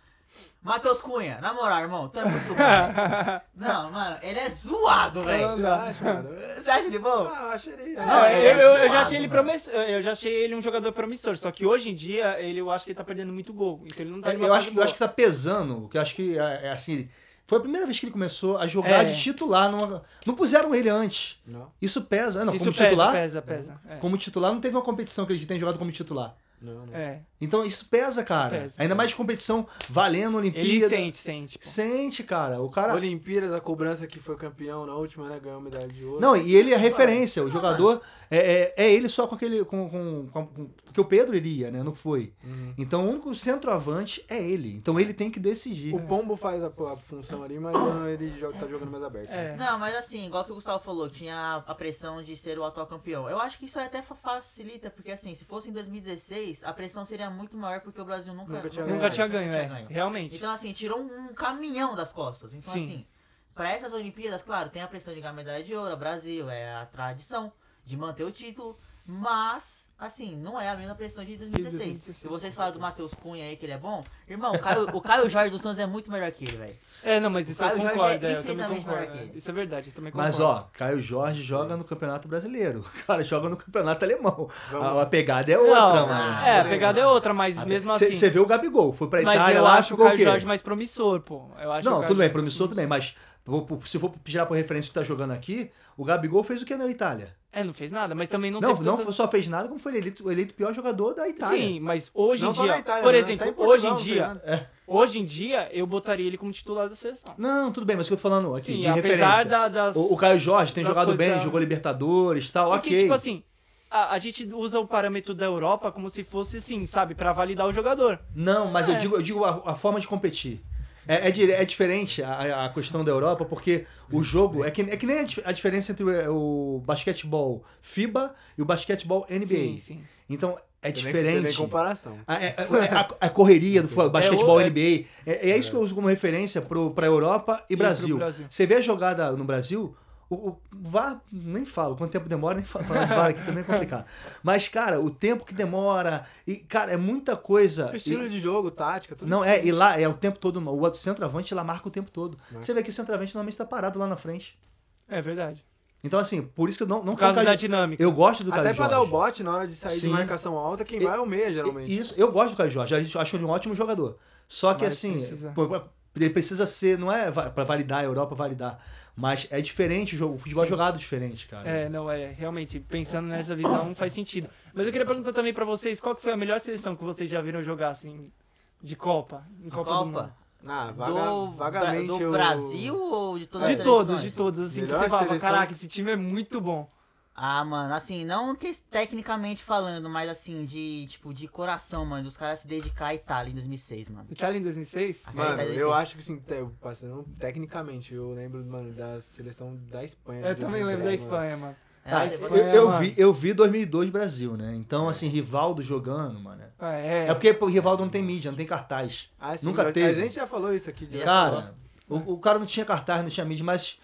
Matheus Cunha, na moral, irmão, tu é muito ruim. [laughs] Não, mano, ele é zoado, velho. Você acha, cara? Você acha ele bom? Ah, eu achei ele. Não, Não, ele eu, é eu- eu já zoado, achei ele promissor, eu já achei ele um jogador promissor, só que hoje em dia ele, eu acho que ele tá perdendo muito gol. Então ele não tá numa Eu acho, eu acho que tá pesando, que eu acho que é, é assim, Foi a primeira vez que ele começou a jogar É. de titular. Numa... Não puseram ele antes. Não, Isso pesa. Não, Isso como pesa, titular. pesa, pesa. É. Como titular, não teve uma competição que ele tenha jogado como titular. Não, não. É. Então isso pesa, cara. pesa. Ainda mais de competição valendo Olimpíada. Ele sente, sente. Pô. Sente, cara. O cara. Olimpíadas, a cobrança que foi campeão na última, né? Ganhou medalha de ouro. Não, e ele é referência. O jogador é, é, é ele só com aquele. Com, com, com- com- porque o Pedro iria, né? Não foi. Uhum. Então o único centroavante é ele. Então ele tem que decidir. O Pombo faz a, a função ali, mas ah, ele joga, tá jogando mais aberto. É. Não, mas assim, igual que o Gustavo falou, tinha a- pressão de ser o atual campeão. Eu acho que isso até fa- facilita, porque assim, se fosse em 2016, a pressão seria muito maior, porque o Brasil nunca, Nunca tinha Nunca ganho. tinha ganho, é. Realmente. Então, assim, tirou um, um caminhão das costas. Então, Sim. assim, pra essas Olimpíadas, claro, tem a pressão de ganhar medalha de ouro, Brasil, é a tradição de manter o título. Mas, assim, não é a mesma pressão de 2016. 2016. E vocês falam do Matheus Cunha aí, que ele é bom. Irmão, o Caio, o Caio Jorge dos Santos é muito melhor que ele, velho. É, não, mas isso O eu Caio Jorge concordo. é é, eu também infinitamente concordo. que ele. Isso é verdade, eu também concordo. Mas, ó, Caio Jorge joga no Campeonato Brasileiro. O cara joga no Campeonato Alemão. A, a pegada é outra, Não, mano. É, a pegada é outra, mas mesmo assim. Você vê o Gabigol, foi pra mas Itália eu lá, acho o o Caio quê? Jorge mais promissor, pô. Eu acho o Não, tudo bem, Jorge promissor também, mas se for tirar por referência o que tá jogando aqui, o Gabigol fez o que na Itália? É, não fez nada, mas também não Não, teve não, tanta- só fez nada como foi eleito, eleito o pior jogador da Itália. Sim, mas hoje Não em dia, Itália, por né? exemplo, Até em hoje Portugal em dia, nada. hoje em dia eu botaria ele como titular da seleção. Não, tudo bem, mas o que eu tô falando aqui, Sim, de apesar referência. da- das O, o Caio Jorge tem jogado bem, coisas- jogou Libertadores e tal, Porque, ok. tipo assim, a, a gente usa o parâmetro da Europa como se fosse, assim, sabe, pra validar o jogador. Não, mas eu É. digo, eu digo a, a forma de competir. É, é, é diferente a, a questão da Europa, porque o jogo. É que, é que nem a, dif- a diferença entre o, o basquetebol FIBA e o basquetebol NBA. Sim, sim. Então, é Tem nem- tem nem diferente. comparação. A, é- é- a- a correria do [laughs] basquetebol o- é- NBA. É, é isso que eu uso como referência pro, pra Europa e, E Brasil. Brasil. Você vê a jogada no Brasil, o, o VAR, nem falo, quanto tempo demora, nem falo, falar de VAR aqui também é complicado. [laughs] Mas, cara, o tempo que demora, e, cara, é muita coisa. O estilo E- de jogo, tática, tudo. não, é, e lá é o tempo todo, o centroavante lá marca o tempo todo. Né? Você vê que o centroavante normalmente tá parado lá na frente. É verdade. Então, assim, por isso que eu não, não Por causa colocar- da dinâmica. Eu gosto do Até Caio pra Jorge. dar o bote na hora de sair Sim. de marcação alta, quem vai é o meia, geralmente. Isso, eu gosto do Caio Jorge, eu acho ele um ótimo jogador. Só que Mas assim, precisa. ele precisa ser, não é pra validar a Europa validar, mas é diferente o jogo, o futebol é Sim. jogado diferente, cara. É, não, é, realmente, pensando nessa visão faz sentido. Mas eu queria perguntar também pra vocês, qual que foi a melhor seleção que vocês já viram jogar, assim, de Copa? Em Copa, do Mundo? Copa? Ah, vaga, Do, vagamente do o- Brasil ou de todas De as todos, seleções? de todos, assim, que Melhor você falava, seleção- caraca, esse time é muito bom. Ah, mano, assim, não que tecnicamente falando, mas assim, de, tipo, de coração, mano, dos caras se dedicar à Itália em 2006, mano. Itália em 2006? A Mano, eu 2006. acho que sim, te- passando tecnicamente, eu lembro, mano, da seleção da Espanha. Eu também lembro da 2010, mano. Espanha, mano. É, Ah, você- eu, você- eu vi, eu vi 2002 Brasil, né? Então, assim, Rivaldo jogando, mano. Ah, é. É porque o Rivaldo não tem mídia, não tem cartaz. Ah, sim, Nunca mas teve. A gente já falou isso aqui. de- Cara, o, o cara não tinha cartaz, não tinha mídia, mas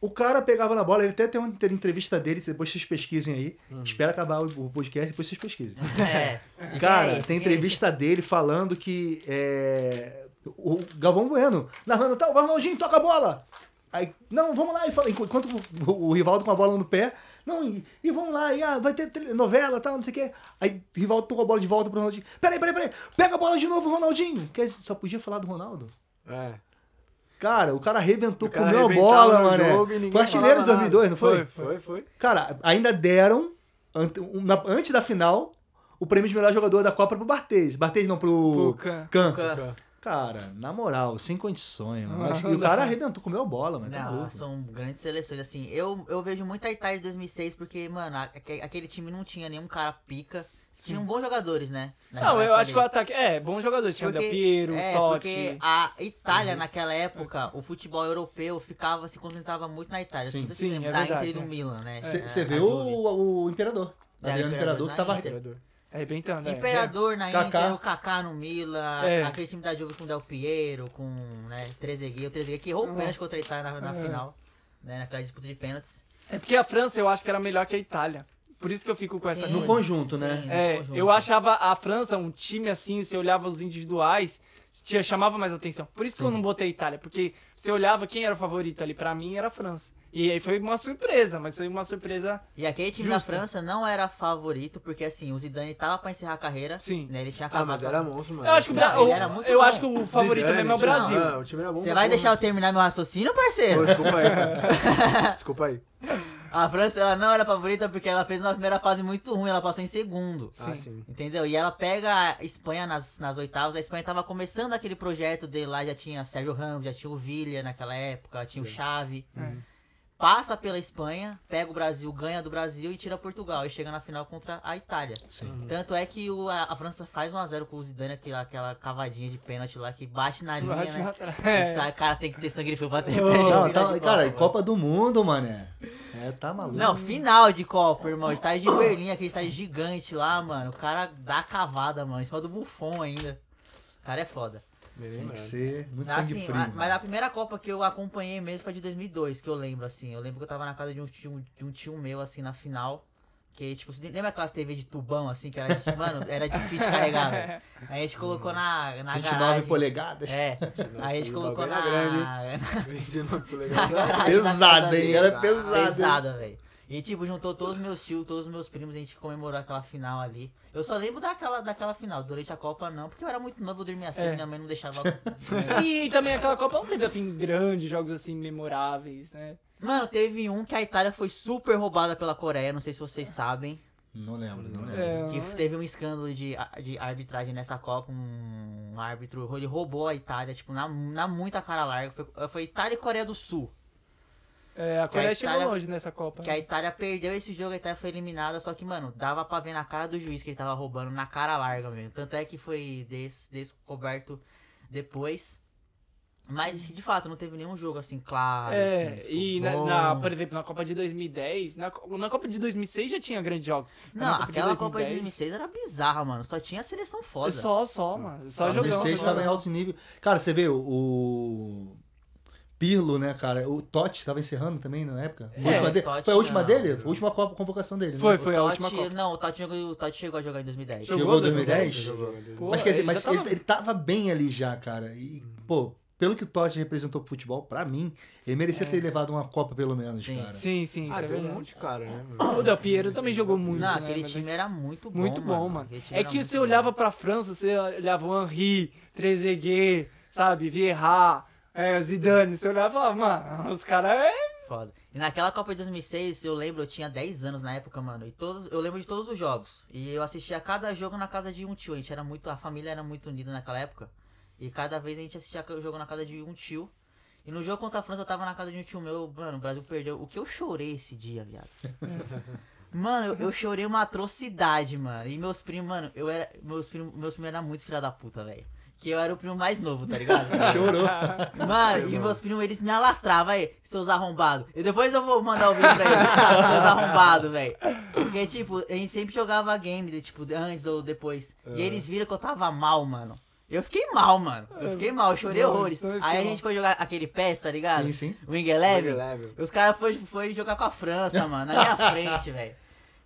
o cara pegava na bola, ele até tem uma entrevista dele, depois vocês pesquisem aí. Uhum. Espera acabar o, podcast, depois vocês pesquisem. [laughs] É. [laughs] Cara, aí, tem entrevista dele falando que é, o Galvão Bueno narrando, tá, o Arnaldinho toca a bola. Aí, não, vamos lá, e fala, enquanto o, o Rivaldo com a bola no pé, não, e, e vamos lá, e ah, vai ter novela tal, não sei o quê. Aí o Rivaldo tocou a bola de volta pro Ronaldinho. Peraí, peraí, peraí, pega a bola de novo, Ronaldinho. Quer dizer, só podia falar do Ronaldo. É. Cara, o cara arrebentou, O cara comeu a bola, no mano. jogo e Foi artilheiro de falava 2002, não foi? nada. Foi, foi. Cara, ainda deram, antes da final, o prêmio de melhor jogador da Copa pro Barthez. Barthez não, pro Pro. Kahn. Cara, na moral, sem condições, mano. Mas- e o cara arrebentou, comeu a bola, mano. Tá Não, louco. são grandes seleções, assim. Eu, eu vejo muito a Itália de 2006 porque, mano, aquele time não tinha nenhum cara pica. Tinham bons jogadores, né? Não, eu acho que o ali. ataque. É, bom jogador. Tinha o Del Porque- Piero, é, Totti. porque a Itália, Uhum. naquela época, o futebol europeu ficava, se concentrava muito na Itália. Sim. Se Sim, se é lembra da verdade, Inter e do é. Milan, né? Você É, vê a o, o Imperador. É, Adriano o Imperador, Imperador que tava. Imperador. Arrebentando. é. Imperador na Kaká. Inter, o Kaká no Milan, É. aquele time da Juve com o Del Piero, com né, Trezeguet, o Trezeguet que errou o Ah. pênalti contra a Itália na, na É. final, né, naquela disputa de pênaltis. É porque a França eu acho que era melhor que a Itália. Por isso que eu fico com essa Sim. No conjunto, né? Sim, no É, conjunto. eu achava a França um time assim, você olhava os individuais, te chamava mais atenção. Por isso que eu não botei a Itália, porque você olhava quem era o favorito ali, pra mim era a França. E aí foi uma surpresa, mas foi uma surpresa. E aquele time Justo. da França não era favorito, porque assim, o Zidane tava pra encerrar a carreira. Sim. Né, ele tinha Ah, acabado. mas era monstro, mano. Eu acho que, o Bra- Não, o- era muito eu bom. acho que o favorito Zidane, mesmo é o Brasil. Ah, o time era bom Você vai deixar eu terminar meu raciocínio, Pô, parceiro? desculpa aí, cara. [laughs] Desculpa aí. A França ela não era favorita porque ela fez uma primeira fase muito ruim, ela passou em segundo. Ah, sim. Entendeu? E ela pega a Espanha nas, nas oitavas. A Espanha tava começando aquele projeto dele lá, já tinha Sérgio Ramos, já tinha o Villa naquela época, tinha o Xavi. É. Passa pela Espanha, pega o Brasil, ganha do Brasil e tira Portugal. E chega na final contra a Itália. Sim. Tanto é que o, a, a França faz 1x0 com o Zidane, aquela, aquela cavadinha de pênalti lá que bate na linha, Bate né? E É. sai, cara, tem que ter sangue frio pra ter [laughs] Não, tá- de cara, Copa, Copa do Mundo, mané. É, tá maluco. Não, final de Copa, irmão. Estádio de Berlim, aquele estádio gigante lá, mano. O cara dá cavada, mano. Em cima do Buffon ainda. O cara é foda. Tem que ser muito sangue Assim, frio. a- mano. mas a primeira Copa que eu acompanhei mesmo foi de 2002, que eu lembro, assim. Eu lembro que eu tava na casa de um tio, de um tio meu, assim, na final. Que, tipo, você lembra aquelas TV de tubão, assim, que era, de- mano, era difícil de carregar, velho. Aí a gente colocou na, na 29 garagem. polegadas. É, aí a gente colocou na... era grande, 29 [laughs] na polegadas. Pesada, hein? Era pesada? Pesada, velho. E tipo, juntou todos os meus tios, todos os meus primos, a gente comemorou aquela final ali. Eu só lembro daquela, daquela final, durante a Copa não, porque eu era muito novo, eu dormia cedo, É. minha mãe não deixava. [laughs] E também aquela Copa não teve, assim, grandes jogos, assim, memoráveis, né? Mano, teve um que a Itália foi super roubada pela Coreia, não sei se vocês sabem. Não lembro, não lembro. É, Que teve um escândalo de, de arbitragem nessa Copa, um, um árbitro, ele roubou a Itália, tipo, na, na muita cara larga. Foi, foi Itália e Coreia do Sul. é, a Que a Coreia chegou Itália- longe nessa Copa. Que a Itália perdeu esse jogo, a Itália foi eliminada, só que, mano, dava pra ver na cara do juiz que ele tava roubando na cara larga mesmo. Tanto é que foi des, descoberto depois. Mas, de fato, não teve nenhum jogo assim, claro. É, assim, tipo, e na, na- por exemplo, na Copa de 2010, na, na Copa de 2006 já tinha grandes jogos. Não, Copa de aquela Copa de 2010, 2006 era bizarra, mano. Só tinha seleção foda. Só, só, mano. Só Só jogando. 16 estava em alto nível. Cara, você vê o, o Pirlo, né, cara? O Totti estava encerrando também na época. Foi a É, última? Totti Foi a última não. dele? Foi a última Copa, convocação dele, né? Foi, O foi a última Totti- Copa. Não, o Totti, chegou, o Totti chegou a jogar em 2010. Jogou Chegou em 2010? 2010? Pô, Mas quer dizer, ele mas tava- ele, ele tava bem ali já, cara. E, pô, pelo que o Totti representou pro futebol, pra mim, ele merecia ter levado uma Copa pelo menos, Sim. cara. Sim, sim, Ah, é tem um verdade. monte de cara, né? mano? O Del Piero também jogou muito. não, né, aquele mas time era muito bom. Muito bom, mano. Time É que você bom. olhava pra França, você olhava o Henri, Trezeguet, sabe, Vieira, é, Zidane, você olhava e falava, mano, os caras é... Foda. E naquela Copa de 2006, eu lembro, eu tinha 10 anos na época, mano. E todos, eu lembro de todos os jogos. E eu assistia cada jogo na casa de um tio. A gente era muito, a família era muito unida naquela época. E cada vez a gente assistia o jogo na casa de um tio. E no jogo contra a França eu tava na casa de um tio meu, mano, o Brasil perdeu. O que eu chorei esse dia, viado? [laughs] Mano, eu, eu chorei uma atrocidade, mano. E meus primos, mano, eu era. Meus primos, meus primos eram muito filha da puta, velho. Que eu era o primo mais novo, tá ligado? [laughs] Chorou. Mano, e meus primos, eles me alastravam aí, seus arrombados. E depois eu vou mandar o vídeo pra eles, [laughs] seus arrombados, velho. Porque, tipo, a gente sempre jogava game, tipo, antes ou depois. E eles viram que eu tava mal, mano. Eu fiquei mal, mano. Eu fiquei mal, eu chorei Nossa, horrores. Aí a mal. gente foi jogar aquele PES, tá ligado? Sim, sim. Wing Eleven. Wing Eleven. Os caras foi, foi jogar com a França, mano, na minha [laughs] frente, velho.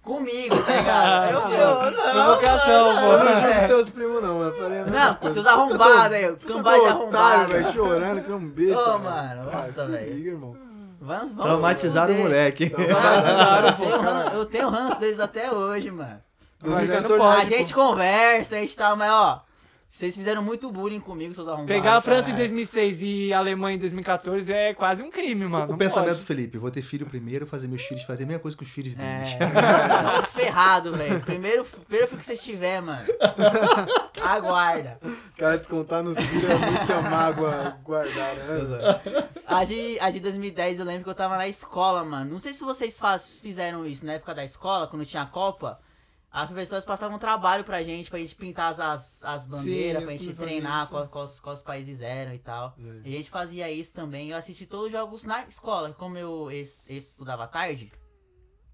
Comigo, tá ligado? Aí eu não, Provocação, Eu pô. não não, junto velho. seus primos, não, mano. Falei a mesma Não, coisa. seus arrombados, Cambada de todo arrombado. otário, velho, chorando, que é um besta. Ô, mano, Ah, nossa, velho. liga, irmão. Vamos, vamos Traumatizaram o moleque. Tenho ranço, eu tenho ranço deles até hoje, mano. Mas aí não 2014, pode, a gente conversa, a gente tá, mas ó, vocês fizeram muito bullying comigo, seus arrombados. Pegar a França em caralho. 2006 e a Alemanha em 2014 é quase um crime, mano. O não pensamento do pode. Felipe, vou ter filho primeiro, fazer meus filhos fazer a mesma coisa que os filhos deles. É, [laughs] ferrado, velho. Primeiro, primeiro filho que vocês tiver, mano. Aguarda. Cara, descontar nos filhos é muita mágoa guardada, né? Zé? A de, a de 2010 eu lembro que eu tava na escola, mano. Não sei se vocês faz, fizeram isso na época da escola, quando tinha Copa. As professoras passavam trabalho pra gente, pra gente pintar as, as, as bandeiras, Sim, pra gente treinar qual, quais, quais países eram e tal. É. E a gente fazia isso também. Eu assisti todos os jogos na escola, como eu es- estudava tarde.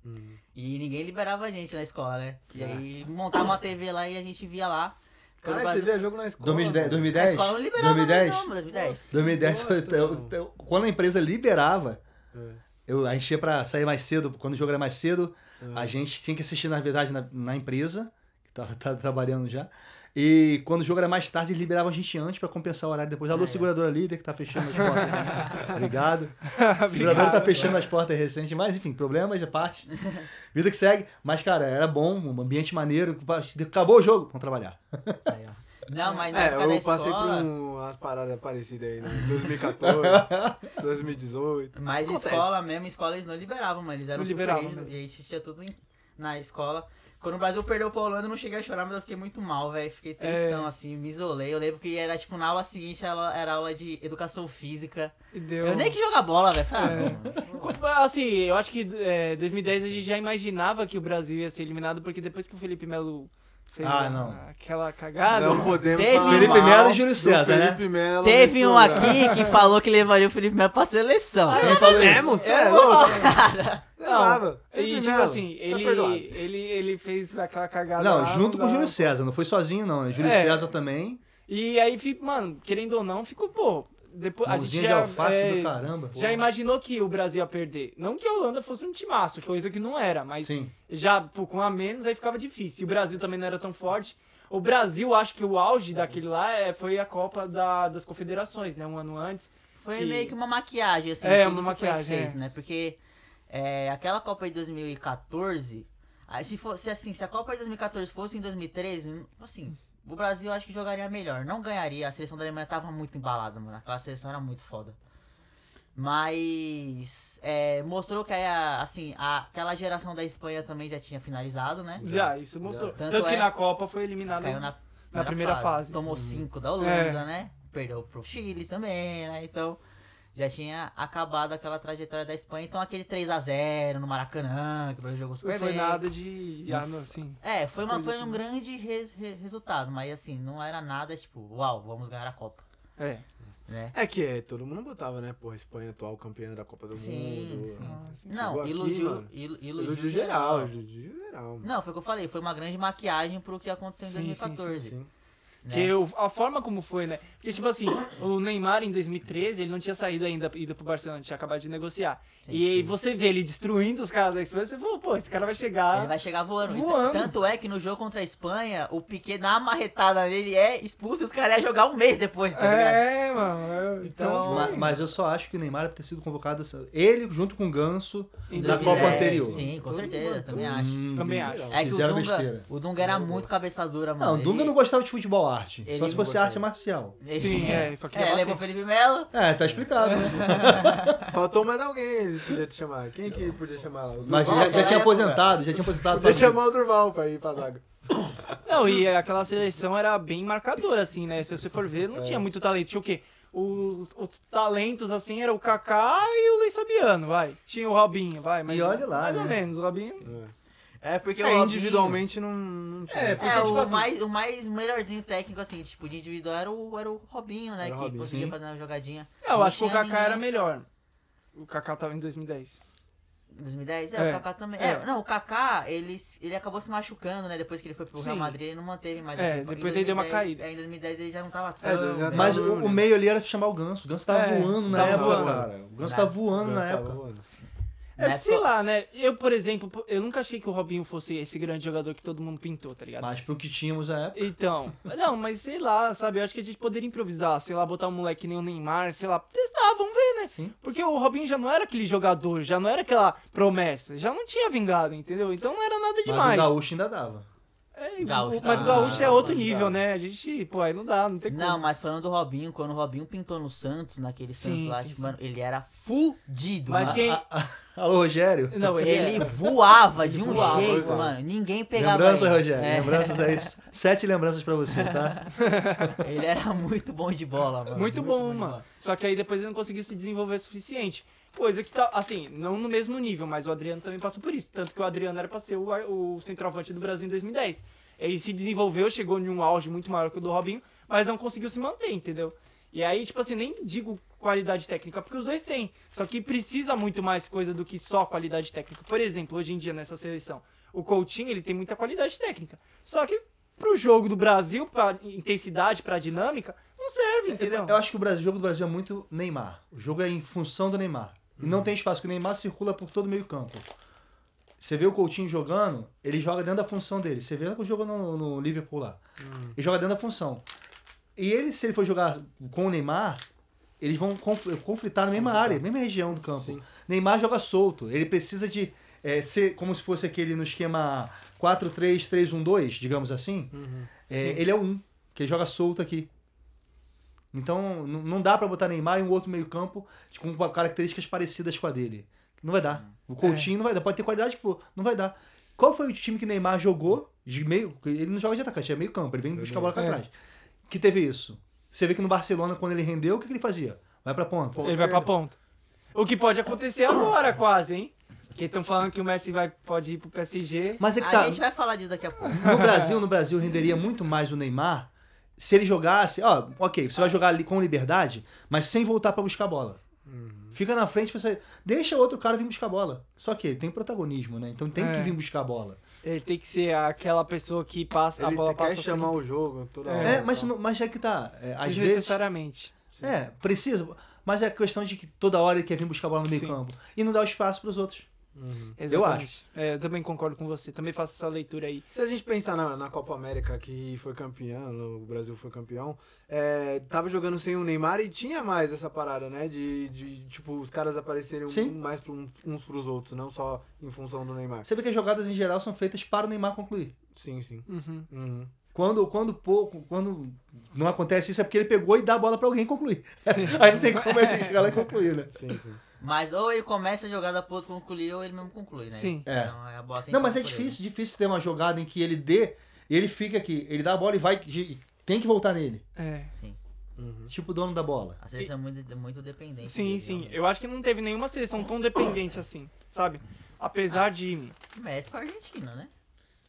Hum. E ninguém liberava a gente na escola, né? E aí montava uma TV lá e a gente via lá. Caralho, você via jogo na escola. 2010, mano. 2010? A escola não liberava 2010? mais não, 2010. 2010, Nossa, eu- mano. eu- quando a empresa liberava, É. eu, a gente ia pra sair mais cedo, quando o jogo era mais cedo, É. a gente tinha que assistir, na verdade, na, na empresa, que tava, [laughs] tava trabalhando já, E quando o jogo era mais tarde, eles liberavam a gente antes pra compensar o horário depois. Alô, Ah, é. seguradora líder que tá fechando as [laughs] portas. aqui. Obrigado. A [laughs] seguradora tá fechando as portas recente, mas enfim, problemas à parte. Vida que segue. Mas, cara, era bom, um ambiente maneiro. Acabou o jogo, vamos trabalhar. Aí, ó. Não, mas na É, época da eu passei por escola... um- umas paradas parecidas aí, né? 2014, 2018. [laughs] Mas Acontece. escola mesmo, escola eles não liberavam, mano. Eles eram Não super rígidos. E aí tinha tudo em- na escola. Quando o Brasil perdeu pra Holanda, eu não cheguei a chorar, mas eu fiquei muito mal, velho. Fiquei tristão, É. assim, me isolei. Eu lembro que era, tipo, na aula seguinte, ela- era aula de educação física. E deu- Eu nem quis jogar bola, velho. É. ah. Como- Assim, eu acho que é, 2010 a gente já imaginava que o Brasil ia ser eliminado, porque depois que o Felipe Melo fez Ah, não. aquela cagada. Não podemos Teve falar Felipe Melo e Júlio César, né? Felipe Melo Teve um aqui que falou que levaria o Felipe Melo pra seleção. Quem falou É, isso? mano, você é louco? [laughs] Levava. E Felipe tipo Melo, assim, tá ele, perdoado. ele, ele fez aquela cagada. Não, lá, junto com o Júlio César, não foi sozinho, não. né? Júlio É. César também. E aí, mano, querendo ou não, ficou, pô. Depois, a gente de já, alface é, do caramba. já imaginou que o Brasil ia perder. Não que a Holanda fosse um timaço, coisa que não era, mas Sim. já pô, com a menos aí ficava difícil. E o Brasil também não era tão forte. O Brasil, acho que o auge daquele lá é, foi a Copa da- das Confederações, né? Um ano antes. Foi Que- meio que uma maquiagem, assim, É, tudo uma que foi maquiagem, feito, é. né? Porque é, aquela Copa de 2014, aí se fosse assim, se a Copa de 2014 fosse em 2013, assim, o Brasil acho que jogaria melhor. Não ganharia, a seleção da Alemanha tava muito embalada, mano. Aquela seleção era muito foda. Mas é, mostrou que a, assim, a- aquela geração da Espanha também já tinha finalizado, né? Já, isso mostrou. Tanto Tanto, que é- na Copa foi eliminado. Caiu na, na primeira fase. Tomou Uhum. cinco da Holanda, né? Perdeu pro Chile também, né? Então já tinha acabado aquela trajetória da Espanha. Então aquele 3x0 no Maracanã, que o Brasil jogou super Não foi bem. nada de. Ah, não, assim. É, foi, uma, foi um grande re- re- resultado, mas assim, não era nada tipo, uau, vamos ganhar a Copa, É. né? É que é, todo mundo botava, né? Porra, Espanha atual campeã da Copa do Sim, Mundo. sim. Ah, sim. Não, aqui, iludiu, mano. il- iludiu, Iludiu geral, iludiu geral. mano. Não, foi o que eu falei, foi uma grande maquiagem pro que aconteceu em Sim, sim, sim, 2014. Sim. Né? Que o- a forma como foi, né? Porque, tipo assim, o Neymar em 2013, ele não tinha saído ainda, ido pro Barcelona, tinha acabado de negociar. Sim, e aí sim. você vê ele destruindo os caras da Espanha, você falou, pô, esse cara vai chegar. Ele vai chegar voando. Voando. Tanto é que no jogo contra a Espanha, o Piquet uma marretada nele, é expulso e os caras iam jogar um mês depois, tá ligado? É, mano. eu- Então, Então, Ma- foi. Mas, eu só acho que o Neymar deve ter sido convocado. Ele junto com o Ganso na 2010, Copa anterior. Sim, com certeza, também acho. Hum, Também acho. É que o Fizeram Dunga, besteira. o Dunga era Eu muito gosto. cabeça dura, mano. Não, o Dunga Ele- não gostava de futebol arte. Ele só se fosse arte marcial. [laughs] Sim, é, só É, levou o Felipe Melo. É, tá explicado, né? [laughs] Faltou mais alguém, ele podia te chamar. Quem que podia chamar lá? Mas já, já tinha aposentado, já tinha aposentado. Podia chamar o Durval pra ir pra zaga. Não, e aquela seleção era bem marcadora, assim, né? Se você for ver, É. não tinha muito talento. Tinha o quê? Os, os talentos, assim, era o Kaká e o Luiz Fabiano, vai. Tinha o Robinho, vai. Mas E olha lá, Mais ou né? menos, o Robinho... É, porque É, o Robinho- individualmente não, não tinha. É, É, porque, tipo o, assim- mais, o mais melhorzinho técnico, assim, tipo, de individual era o, era o Robinho, né? Era que Robinho, conseguia sim. fazer uma jogadinha. É, eu Não acho que o Kaká ninguém. era melhor. O Kaká tava em 2010. 2010? É, É. o Kaká também. É. É. não, o Kaká, ele, ele acabou se machucando, né? Depois que ele foi pro Real. Madrid, ele não manteve mais. É, depois ele deu uma 2010 caída. É, em 2010 ele já não tava tão... É, já bem. Mas o, o meio ali era pra chamar o Ganso. O Ganso tava É, voando na tava época, voando. cara. O Ganso tava voando na época. voando. É, Né, sei lá, né? Eu, por exemplo, eu nunca achei que o Robinho fosse esse grande jogador que todo mundo pintou, tá ligado? Mas pro que tínhamos na época. Então, [laughs] não, mas sei lá, sabe? Eu acho que a gente poderia improvisar, sei lá, botar um moleque que nem o Neymar, sei lá, testar, vamos ver, né? Sim. Porque o Robinho já não era aquele jogador, já não era aquela promessa, já não tinha vingado, entendeu? Então não era nada Mas demais. o Gaúcho ainda dava. É, Gaúcho mas o dá, Gaúcho é outro nível, dá. né? A gente, pô, aí não dá, não tem como. Não, mas falando do Robinho, quando o Robinho pintou no Santos, naquele Sim, Santos lá, sim, tipo, sim. mano, ele era fudido. Mas mano. quem- A- a- Alô, Rogério. Não, ele, Ele é- voava de um voava, jeito, voava. mano. Ninguém pegava Lembranças, ele. Rogério. É, Lembranças aí. [laughs] Sete lembranças pra você, tá? Ele era muito bom de bola, mano. Muito bom, de mano. bola. Só que aí depois ele não conseguiu se desenvolver o suficiente. Coisa que tá, assim, não no mesmo nível, mas o Adriano também passou por isso. Tanto que o Adriano era pra ser o, o centroavante do Brasil em 2010. Ele se desenvolveu, chegou em um auge muito maior que o do Robinho, mas não conseguiu se manter, entendeu? E aí, tipo assim, nem digo qualidade técnica, porque os dois têm. Só que precisa muito mais coisa do que só qualidade técnica. Por exemplo, hoje em dia nessa seleção, o Coutinho, ele tem muita qualidade técnica. Só que pro jogo do Brasil, pra intensidade, pra dinâmica, não serve, entendeu? Eu acho que o, Brasil, o jogo do Brasil é muito Neymar. O jogo é em função do Neymar. E não tem espaço, que o Neymar circula por todo o meio campo. Você vê o Coutinho jogando, ele joga dentro da função dele. Você vê que jogou no, no Liverpool lá. Ele joga dentro da função. E ele, se ele for jogar com o Neymar, eles vão conf- conflitar na mesma área, mesma região do campo. Sim. Neymar joga solto. Ele precisa de é, ser como se fosse aquele no esquema 4-3-3-1-2, digamos assim. É, ele é 1, que ele joga solto aqui. Então, não dá pra botar Neymar em um outro meio-campo com características parecidas com a dele. Não vai dar. O Coutinho não vai dar. Pode ter qualidade que for, não vai dar. Qual foi o time que Neymar jogou de meio? Ele não joga de atacante, é meio campo, ele vem buscar a bola pra É. trás. Que teve isso. Você vê que no Barcelona, quando ele rendeu, o que, que ele fazia? Vai pra ponta. Ponta Ele vai pra ponta. O que pode acontecer agora, quase, hein? Que estão falando que o Messi vai, pode ir pro PSG. Mas é que A tá. gente vai falar disso daqui a pouco. No Brasil, no Brasil renderia muito mais o Neymar se ele jogasse, ó, ok, você vai jogar ali com liberdade, mas sem voltar pra buscar a bola. Fica na frente pra você. Deixa outro cara vir buscar a bola. Só que ele tem protagonismo, né? Então tem que É. vir buscar a bola. Ele tem que ser aquela pessoa que passa, a Ele bola passa quer chamar assim, o jogo toda É. hora. É, mas, então. não- mas é que tá. é, às vezes. desnecessariamente. É, precisa. Mas é questão de que toda hora ele quer vir buscar a bola no meio Sim. campo. E não dá o espaço pros outros. Uhum. Exatamente. É, eu também concordo com você. Também faço essa leitura aí. Se a gente pensar na, na Copa América que foi campeão, o Brasil foi campeão, é, tava jogando sem o Neymar e tinha mais essa parada, né? De, de tipo, os caras aparecerem Sim. um- mais pro, um- uns pros outros, não só em função do Neymar. Você vê que as jogadas em geral são feitas para o Neymar concluir. Sim, sim. Uhum. Uhum. Quando, quando pouco, quando não acontece isso é porque ele pegou e dá a bola pra alguém concluir. [laughs] Aí não tem como ele chegar lá e concluir, né? Sim, sim. Mas ou ele começa a jogada pro outro concluir, ou ele mesmo conclui, né? Sim. É. Então, é a bola sempre Não, mas é ele. difícil, difícil ter uma jogada em que ele dê, e ele fica aqui, ele dá a bola e vai, tem que voltar nele. É. Sim. Uhum. Tipo o dono da bola. A seleção é muito, muito dependente. Sim, dele, sim. realmente. Eu acho que não teve nenhuma seleção tão dependente assim, sabe? Apesar de. Messi com a Argentina, né?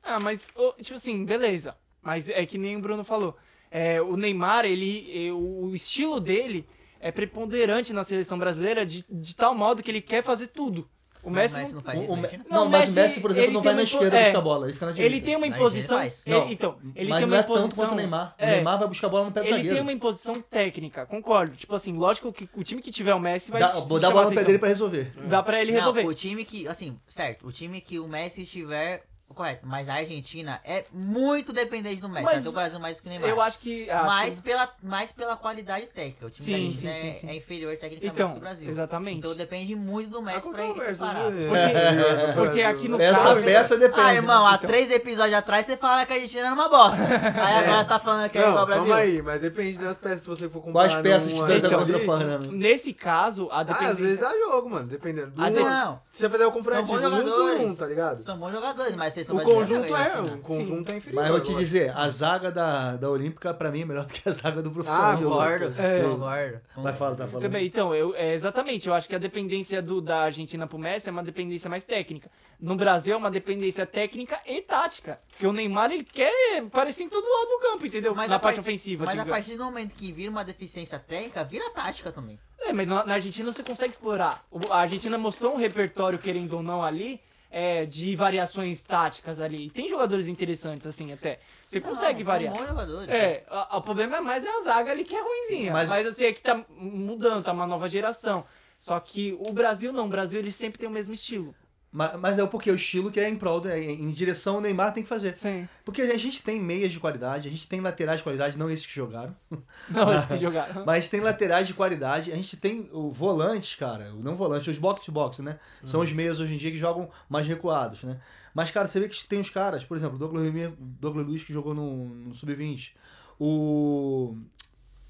Ah, mas, tipo assim, beleza. Mas é que nem o Bruno falou. É, o Neymar, ele. o estilo dele é preponderante na seleção brasileira de, de tal modo que ele quer fazer tudo. O Mas Messi. não não- faz isso O- o não, Não, mas Messi, o Messi, por exemplo, ele não vai na esquerda é. buscar a bola, ele fica na direita. Ele tem uma imposição. ele- Não, então, ele mas tem não uma é tanto imposição. quanto o Neymar. O é, Neymar vai buscar a bola no pé do Ele zagueiro. tem uma imposição técnica, concordo. Tipo assim, lógico que o time que tiver o Messi vai Dá, se vou dar a bola no pé dele pra resolver. Dá pra ele resolver. Não, o time que, assim, certo, o time que o Messi estiver. Correto, mas a Argentina é muito dependente do Messi. Mas até o Brasil mais que o Neymar. Eu acho que. acho mais, que- pela, mais pela qualidade técnica. O time Sim, da Argentina sim, é, sim, sim. é inferior tecnicamente Então, que o Brasil. exatamente. Então depende muito do Messi pra parar. né? Porque- [laughs] porque aqui no Essa caso- peça depende. Ah, irmão, há Então. três episódios atrás você fala que a Argentina era uma bosta. [laughs] Aí agora você tá falando que é igual ao Brasil. calma aí, mas depende das peças, se você for comparar Quais peças que tá Então, ali- contraparando? Nesse caso, a Ah, dependência. às vezes dá jogo, mano, dependendo. Do A de- Não, Se você fazer o são comparativo, bons um por jogadores. um, tá ligado? São bons jogadores, mas vocês são O conjunto é, o conjunto é inferior. Mas eu vou te dizer, a zaga da, da Olímpica, pra mim, é melhor do que a zaga do Ah, profissional. com Concordo. É. concordo. Vai falar, tá falando. Também, então, eu, é, exatamente, eu acho que a dependência do, da Argentina pro Messi é uma dependência mais técnica. No Brasil é uma dependência técnica e tática. Porque o Neymar, ele quer aparecer em todo lado do campo, entendeu? Mas na parte part- ofensiva, Mas a partir do momento que vira uma deficiência técnica, vira tática também. É, mas na, na Argentina você consegue explorar. O- A Argentina mostrou um repertório, querendo ou não, ali, é, de variações táticas ali. E tem jogadores interessantes, assim, até. Você consegue Não, variar. São bons jogadores. É, o problema é mais a zaga ali que é ruimzinha. Mas- Mas, assim, é que tá mudando, tá uma nova geração. Só que o Brasil não, o Brasil ele sempre tem o mesmo estilo. Mas, mas é porque o estilo que é em prol, é em direção ao Neymar tem que fazer. Sim. Porque a gente tem meias de qualidade, a gente tem laterais de qualidade, não esses que jogaram, [laughs] Não, esse que [laughs] jogaram. mas tem laterais de qualidade, a gente tem o volantes, cara, o não volante, os box-to-box, né? São os meias hoje em dia que jogam mais recuados, né? Mas, cara, você vê que tem os caras, por exemplo, o Douglas, Luiz- Douglas Luiz que jogou no, no Sub-20, o,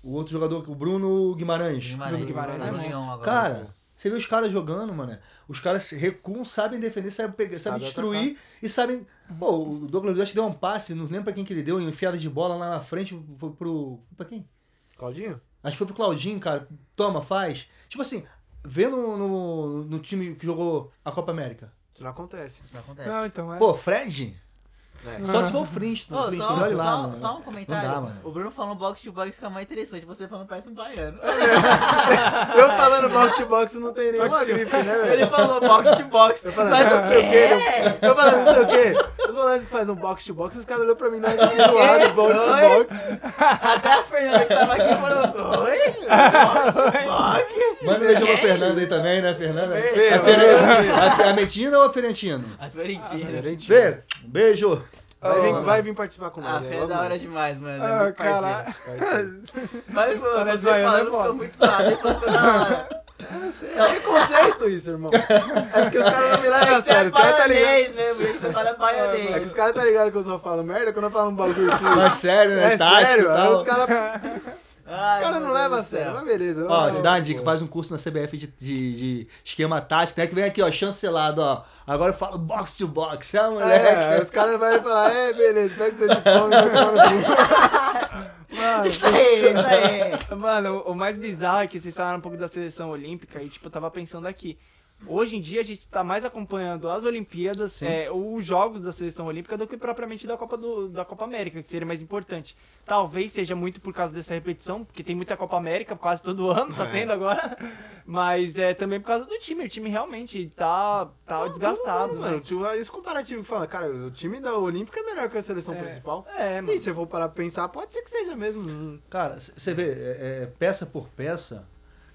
o outro jogador, o Bruno Guimarães. Guimarães, Guimarães é Guimarães, agora. Cara, você vê os caras jogando, mano. Os caras recuam, sabem defender, sabem, pegar, sabem Sabe destruir e sabem. Pô, o Douglas Luiz deu um passe, não lembro pra quem que ele deu, enfiada de bola lá na frente. Foi pro. Pra quem? Claudinho? Acho que foi pro Claudinho, cara. Toma, faz. Tipo assim, vê no, no, no time que jogou a Copa América. Isso não acontece. Isso não acontece. Não, então é. Pô, Fred? É. Só se for Flintstone. Pô, Flintstone, só, olha lá, só- um comentário. Dá. O Bruno falando box to box fica mais interessante. Você falando parece um baiano. [laughs] Eu falando box to box não tem nenhuma gripe, né, Ele velho? falou box to box. Eu falando, Mas não o sei o quê, quê? Eu falando não sei o quê. Os volantes que fazem um box to box, os caras olham pra mim, nós assim, [laughs] zoado, box to box. Até a Fernanda que tava aqui falou, oi? Box, [laughs] Manda um beijão pra Fernanda aí também, né, Fernanda? Fê, É Fere- a, a Mentina ou a Ferentino? A Fiorentina. Fê, um beijo. Vai vir, Oh. vai vir participar com nós. A né? Fê é da hora mais. demais, mano. É Ah, muito parceiro. caralho. Parceiro. [laughs] Mas, mano, você falando é ficou muito hora. É preconceito isso, irmão. É porque os caras não me levam a Você é sério. Os caras tá ligado. baianês mesmo, ele fala É que os baianês. caras tá ligado que eu só falo merda quando eu falo um bagulho aqui. Mas sério, né? É Tático sério, e tal. os caras [laughs] Ai, os cara não levam a sério, mas beleza. Ó, te dá uma dica, faz um curso na CBF de, de- de esquema tático, né? Que vem aqui, ó, chancelado, ó. Agora eu falo box to box, é, moleque? É, os caras vão falar, é, beleza, pega seu diploma e vai tomar no cu. Mano, Isso aí, isso aí. Mano, o o mais bizarro é que vocês falaram um pouco da seleção olímpica e, tipo, eu tava pensando aqui. Hoje em dia a gente tá mais acompanhando as Olimpíadas, é, os jogos da seleção olímpica do que propriamente da Copa, do, da Copa América, que seria mais importante. Talvez seja muito por causa dessa repetição, porque tem muita Copa América quase todo [laughs] ano, tá É. tendo agora. Mas é também por causa do time. O time realmente tá, tá desgastado, Mano, né? tipo, esse comparativo que fala, cara, o time da Olímpica é melhor que a seleção principal. É, mano. E se eu for parar pra pensar, pode ser que seja mesmo. Hum. Cara, você vê, é, é, peça por peça,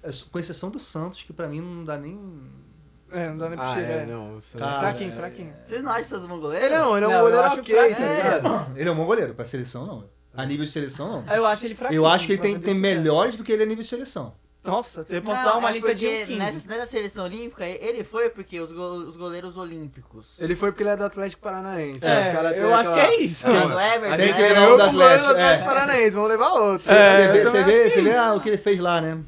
é, com exceção do Santos, que pra mim não dá nem. É, não dá nem pra Ah, chegar. é, não. você- Cara, Fraquinho, é- fraquinho. Vocês não acham que vocês vão goleiro? Ele não, ele é um Não, goleiro acho ok, fraco, tá é. ligado? [coughs] Ele é um bom goleiro, pra seleção não. A nível de seleção não. Eu acho ele fraquinho. Eu acho que ele tem, tem melhores do que ele a nível de seleção. Nossa, posso Não, dar uma é lista de uns 15. Nessa, nessa seleção olímpica, ele foi porque os, go- os goleiros olímpicos. Ele foi porque ele é do Atlético Paranaense. É, eu acho aquela- que é isso. Sim. Sim. do Everton, A gente Tem que levar o do goleiro do Atlético, Atlético é. Paranaense, vamos levar outro. Você É, vê, você vê, acho que você é vê ah, o que ele fez lá, né?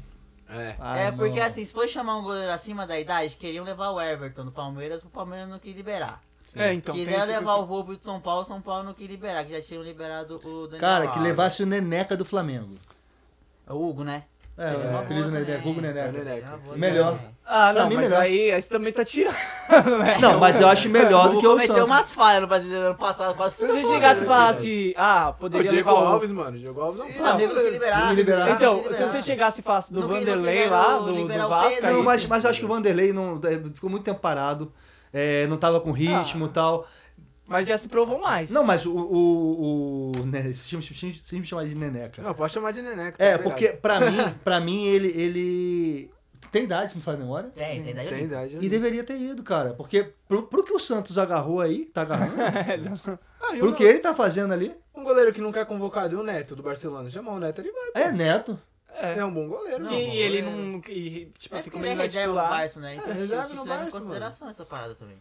É. Ah, é, porque não. assim, se for chamar um goleiro acima da idade, queriam levar o Everton do Palmeiras, o Palmeiras não quis liberar. É, então. Quiser levar o pessoal. Volpe de São Paulo, São Paulo não quis liberar, que já tinham liberado o Daniel Cara, que Alves. levasse o Neneca do Flamengo. O Hugo, né? É, o uma apelido Neneca. Hugo Neneca. É o Neneca. Melhor. Ah, Pra não, mim, mas melhor. aí, aí você também tá tirando, [laughs] né? Não, mas eu acho melhor O do que o cometeu Santos. umas falhas no brasileiro ano passado, quase Se você chegasse e falasse, ah, O poderia Diego levar o... Alves, mano. O Diego Alves não O foi. Flamengo não quis liberar. Liberar. Então, quis se liberar. você chegasse e falasse do Não Vanderlei lá, do, liberar do o Vasco, Não, mas, mas eu acho que o Vanderlei não, é, ficou muito tempo parado. é, não tava com ritmo e tal. Mas já se provou mais. Não, mas o. o, o né, sempre, chamar de Neneca. Não, pode chamar de Neneca. tá É, liberado. porque pra mim, pra mim ele, ele tem idade, se não faz memória. Tem, tem idade Tem idade. E deveria ter ido, cara. Porque pro, pro que o Santos agarrou aí, tá agarrando, [laughs] Ah, e pro que ele tá fazendo ali, um goleiro que nunca é convocado, e o Neto do Barcelona. Chamar o Neto, ele vai. é neto. É. É um bom goleiro. E não, bom ele goleiro. não... E, tipo, É fica porque ele é meio reserva no titular. Barça, né? Então É, reserva no leva em Barça, consideração essa parada também.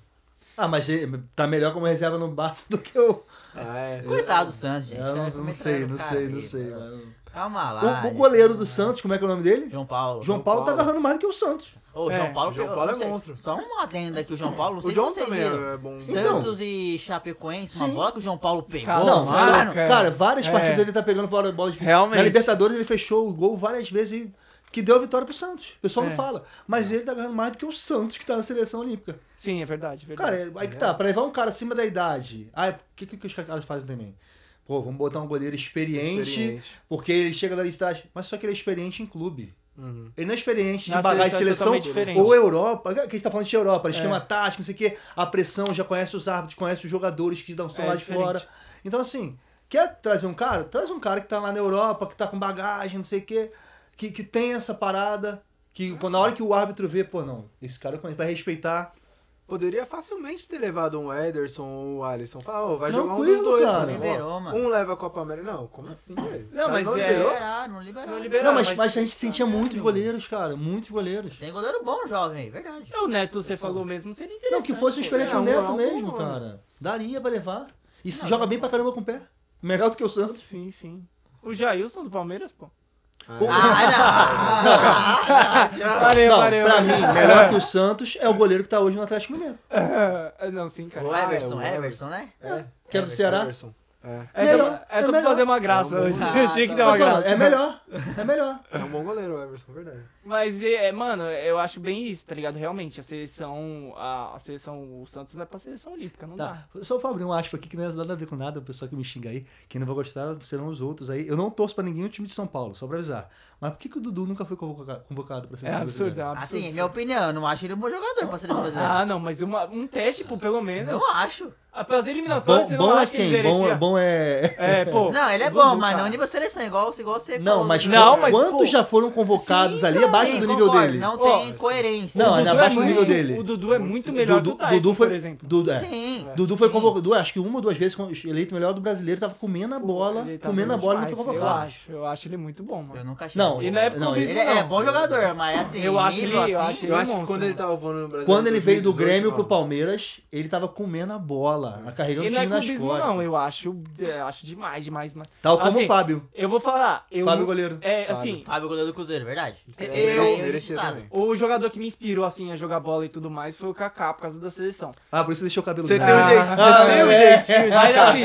Ah, mas tá melhor como reserva no Barça [laughs] do que o. Ah, é. Coitado do Santos, gente. Eu não, não sei, no não sei, não sei, mano. Calma lá. O, o goleiro do Santos, como é que é o nome dele? João Paulo. João Paulo tá Paulo. agarrando mais do que o Santos. Ô, o É, João Paulo, o João eu Paulo não é monstro. Só uma adenda aqui, o João Paulo, não sei O John se também é bom. Santos e Chapecoense, uma Sim. bola que o João Paulo pegou, Cara, não, cara. cara, várias É. partidas ele tá pegando fora da bola de Realmente. Na Libertadores ele fechou o gol várias vezes e que deu a vitória pro Santos. O pessoal É. não fala. Mas ele tá ganhando mais do que o Santos, que tá na seleção olímpica. Sim, é verdade, é Cara, verdade. é- aí que tá, pra levar um cara acima da idade. Ah, o que, que, que os caras fazem também? Pô, vamos botar um goleiro experiente, Experiente. porque ele chega da lista, mas só que ele é experiente em clube. Uhum. Ele não é experiente de bagagem de seleção é ou Europa. Que a gente tá falando de Europa, esquema É. tático, não sei o quê. A pressão, já conhece os árbitros, conhece os jogadores que estão É lá de diferente. fora. Então, assim, quer trazer um cara? Traz um cara que tá lá na Europa, que tá com bagagem, não sei o quê, que, que tem essa parada. Que na hora que o árbitro vê, pô, não, esse cara vai respeitar. Poderia facilmente ter levado um Ederson ou o Alisson. Falar, ô, vai jogar um dos dois, cara. mano. Liberou, mano. Um leva a Copa América. Não, como assim, velho? Não, Os mas caras é- liberou? Liberaram, não liberaram. Não liberaram. Não, mas, mas- mas a gente sentia muitos goleiros, cara. Muitos goleiros. Tem goleiro bom, jovem, verdade. O Neto, você falou mesmo, seria interessante. Não, que fosse É, o um- Neto é um mesmo, bom, cara. Daria pra levar. E se Não, joga não. bem pra caramba com o pé. Melhor do que o Santos. Sim, sim. O Jailson do Palmeiras, pô. Ah, não! Parei, Não, parei. pra parei. mim, melhor que o Santos é o goleiro que tá hoje no Atlético Mineiro. Ah, [laughs] Não, sim, cara. O Ah, Everson, é, o Everson, né? É. Que é do Ceará. Everson. É. É Melhor, só, é é só pra melhor. fazer uma graça É um hoje. bom- [laughs] Tinha que Ah, dar tá uma graça. É melhor. É melhor. É um bom goleiro o Everson, verdade. Mas, é, mano, eu acho bem isso, tá ligado? Realmente, a seleção, a, a seleção, o Santos não é pra seleção olímpica, não Tá. dá. Só vou abrir um aspa aqui que não tem nada a ver com nada, o pessoal que me xinga aí. Quem não vai gostar serão os outros aí. Eu não torço pra ninguém no time de São Paulo, só pra avisar. Mas por que, que o Dudu nunca foi convoca- convocado pra É seleção absurdo, é brasileira? um absurdo. Assim, minha opinião, eu não acho ele um bom jogador pra seleção brasileira. Ah, não, mas uma- um teste, pô, pelo menos. Eu acho. Ah, Pelas eliminatórias, Bom, você bom não é acha que ele quem? Bom, merecia? bom é. É, pô. [laughs] Não, ele é bom, Dudu, mas cara. não nível seleção, igual, igual você Não, falou. mas, Não, mas, quantos pô, já foram convocados ali abaixo Sim, do nível concordo, dele? Não tem coerência. Não, é Dudu abaixo do muito- nível dele. O Dudu é muito melhor Dudu, que o Tyson, Dudu foi, por exemplo. Dudu, é. Sim. Dudu foi Sim. convocado, Dudu, acho que uma ou duas vezes eleito melhor do brasileiro, tava comendo a bola, Ele tá comendo a bola e não foi convocado. Eu acho, eu acho ele muito bom, mano. Eu nunca achei. Não, ele, E não é por não, ele é bom jogador, mas assim, Eu acho ele- eu assim, acho Eu acho que quando ele tava voando no Brasil. Quando ele veio do 2018, Grêmio pro. Palmeiras, ele tava comendo a bola, carregando o Ele não time é nas costas. não. Eu acho, é, acho demais, demais, demais. Tal como Assim, o Fábio. Eu vou falar. Eu, Fábio goleiro. É, Fábio. assim, Fábio goleiro do Cruzeiro, verdade? É, Eu- é o jogador que me inspirou, assim, a jogar bola e tudo mais foi o Kaká, por causa da seleção. Ah, por isso você deixou o cabelo Você tem um Ah, você tem um é. jeitinho de Mas assim.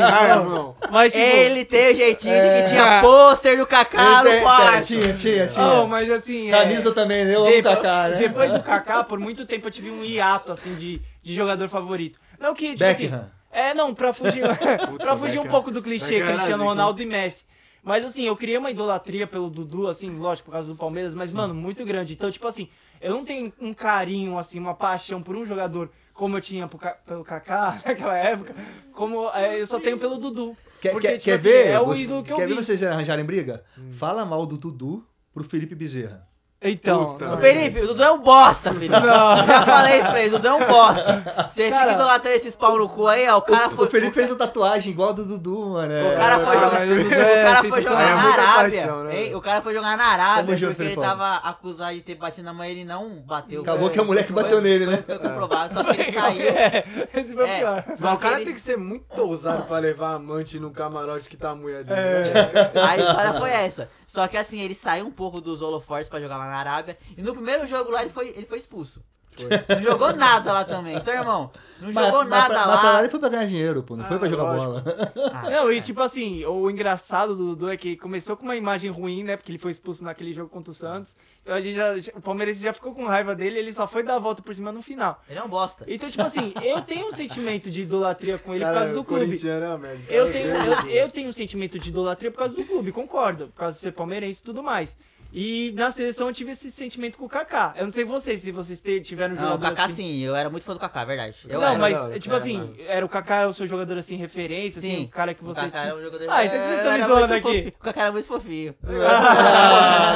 Mas, tipo... Ele tem o jeitinho de É. que tinha pôster do Kaká no quarto. Tinha, tinha, tinha. Não, mas assim... é- Camisa também, né? Eu amo o Depois- Kaká, né? Depois do Kaká, por muito tempo eu tive um hiato, assim, de, de jogador favorito. Não que, tipo assim, Beckham. É, não, pra fugir, [laughs] pra fugir um Beckham. pouco do clichê, Beckham era Cristiano. Ronaldo e Messi. Mas assim, eu criei uma idolatria pelo Dudu, assim, lógico, por causa do Palmeiras, mas, mano, muito grande. Então, tipo assim, eu não tenho um carinho, assim, uma paixão por um jogador como eu tinha pro pelo Kaká [laughs] naquela época, como é, eu só tenho pelo Dudu. Quer, Porque, quer, tipo quer assim, ver? é o você- ídolo que eu quer vi. ver vocês arranjarem briga? Fala mal do Dudu pro Felipe Bezerra. Então, Puta Felipe, o Dudu é um bosta, Felipe. Não. Já falei isso pra ele, o Dudu é um bosta. Você Cara- fica idolatrando esses pau no cu aí, ó. O cara o, foi. o Felipe fez a tatuagem igual a do Dudu, mano. é. O cara foi Ah, jogar, o é cara foi sensacional. jogar É na Arábia. né? O cara foi jogar na Arábia porque ele tava acusado de ter batido na mãe e ele não bateu. Acabou que a mulher que foi- bateu nele, né? Foi, foi comprovado, só que ele [laughs] saiu. É, esse foi É. pior. Mas o cara tem que ser muito ousado pra levar a amante no camarote que tá a mulher dele. É. né? A história foi essa. Só que assim, ele saiu um pouco dos holofortes pra jogar lá na Arábia. E no primeiro jogo lá ele foi, ele foi expulso. Não jogou nada lá também. Então, irmão, não Mas- jogou mas nada pra- Mas pra lá lá. ele foi pra ganhar dinheiro, pô. Não foi Ah, pra jogar lógico. bola. Ah, [laughs] Não, e tipo assim, o engraçado do Dudu é que começou com uma imagem ruim, né? Porque ele foi expulso naquele jogo contra o Santos. Então a gente já, o Palmeiras já ficou com raiva dele, ele só foi dar a volta por cima no final. Ele é um bosta. Então, tipo assim, eu tenho um sentimento de idolatria com ele por Cara, causa do clube. é. Eu tenho, eu, eu tenho um sentimento de idolatria por causa do clube, concordo. Por causa de ser palmeirense e tudo mais. E na seleção eu tive esse sentimento com o Kaká. Eu não sei vocês, se vocês tiveram um Não, o jogador Kaká assim. sim, eu era muito fã do Kaká, verdade. Eu não, era. mas, não, tipo era, assim, era o Kaká o seu jogador assim, referência, assim, Sim. o cara que O você Kaká tinha. era um jogador... Ah, então que vocês estão me era zoando aqui? fofinho. O Kaká era muito fofinho. [laughs]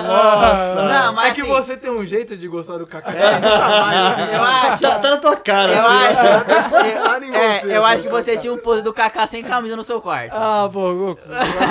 Nossa. Não, mas é que assim, você tem um jeito de gostar do Kaká. É. Nunca mais, assim, Eu acho... Tá, tá na tua cara, Eu assim. acho, Nada em eu, é, você, eu assim, acho que você tinha um pose do Kaká sem camisa no seu quarto. Ah, pô,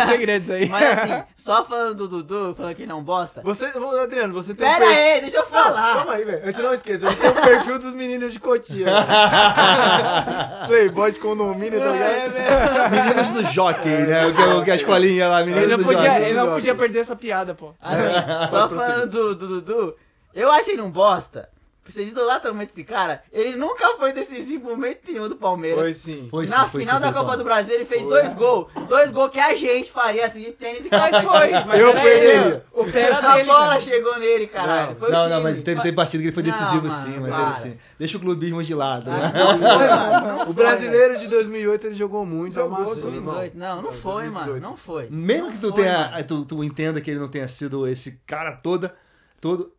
segredos aí. Mas assim, só falando do Dudu, falando que ele não bosta. Você, ô, Adriano, você tem um Pera perfil- aí, deixa eu falar. Calma aí, velho. Antes não esqueça, ele tem o perfil dos meninos de Cotia. [laughs] Playboy de condomínio, tá É, ligado? Meninos do jockey, né? O que, o que a escolinha lá, meninos Ele não, do podia, jockey. ele não podia perder essa piada, pô. Assim, só [laughs] falando do, do Dudu, eu achei ele um bosta. Vocês idolatram muito esse cara. Ele nunca foi decisivo em momento nenhum do Palmeiras. Foi sim. Foi sim, Na foi final sim, da Copa bom. do Brasil, ele fez Foi. dois gols. Dois gols que a gente faria assim de tênis e [laughs] Mas calça foi, mas Eu perderia. ele. O pé era A dele, bola chegou nele, caralho. Não, Não, não, mas teve, teve partida que ele foi Não, decisivo mano, sim, mas para. teve sim. Deixa o clubismo de lado, né? Não foi, mano. Não O brasileiro de 2008 ele jogou muito, amassou. 2018. Não, não foi, 2018. mano. Não foi. Mesmo que tu Não foi, tenha. mano. Tu, tu entenda que ele não tenha sido esse cara toda. Todo.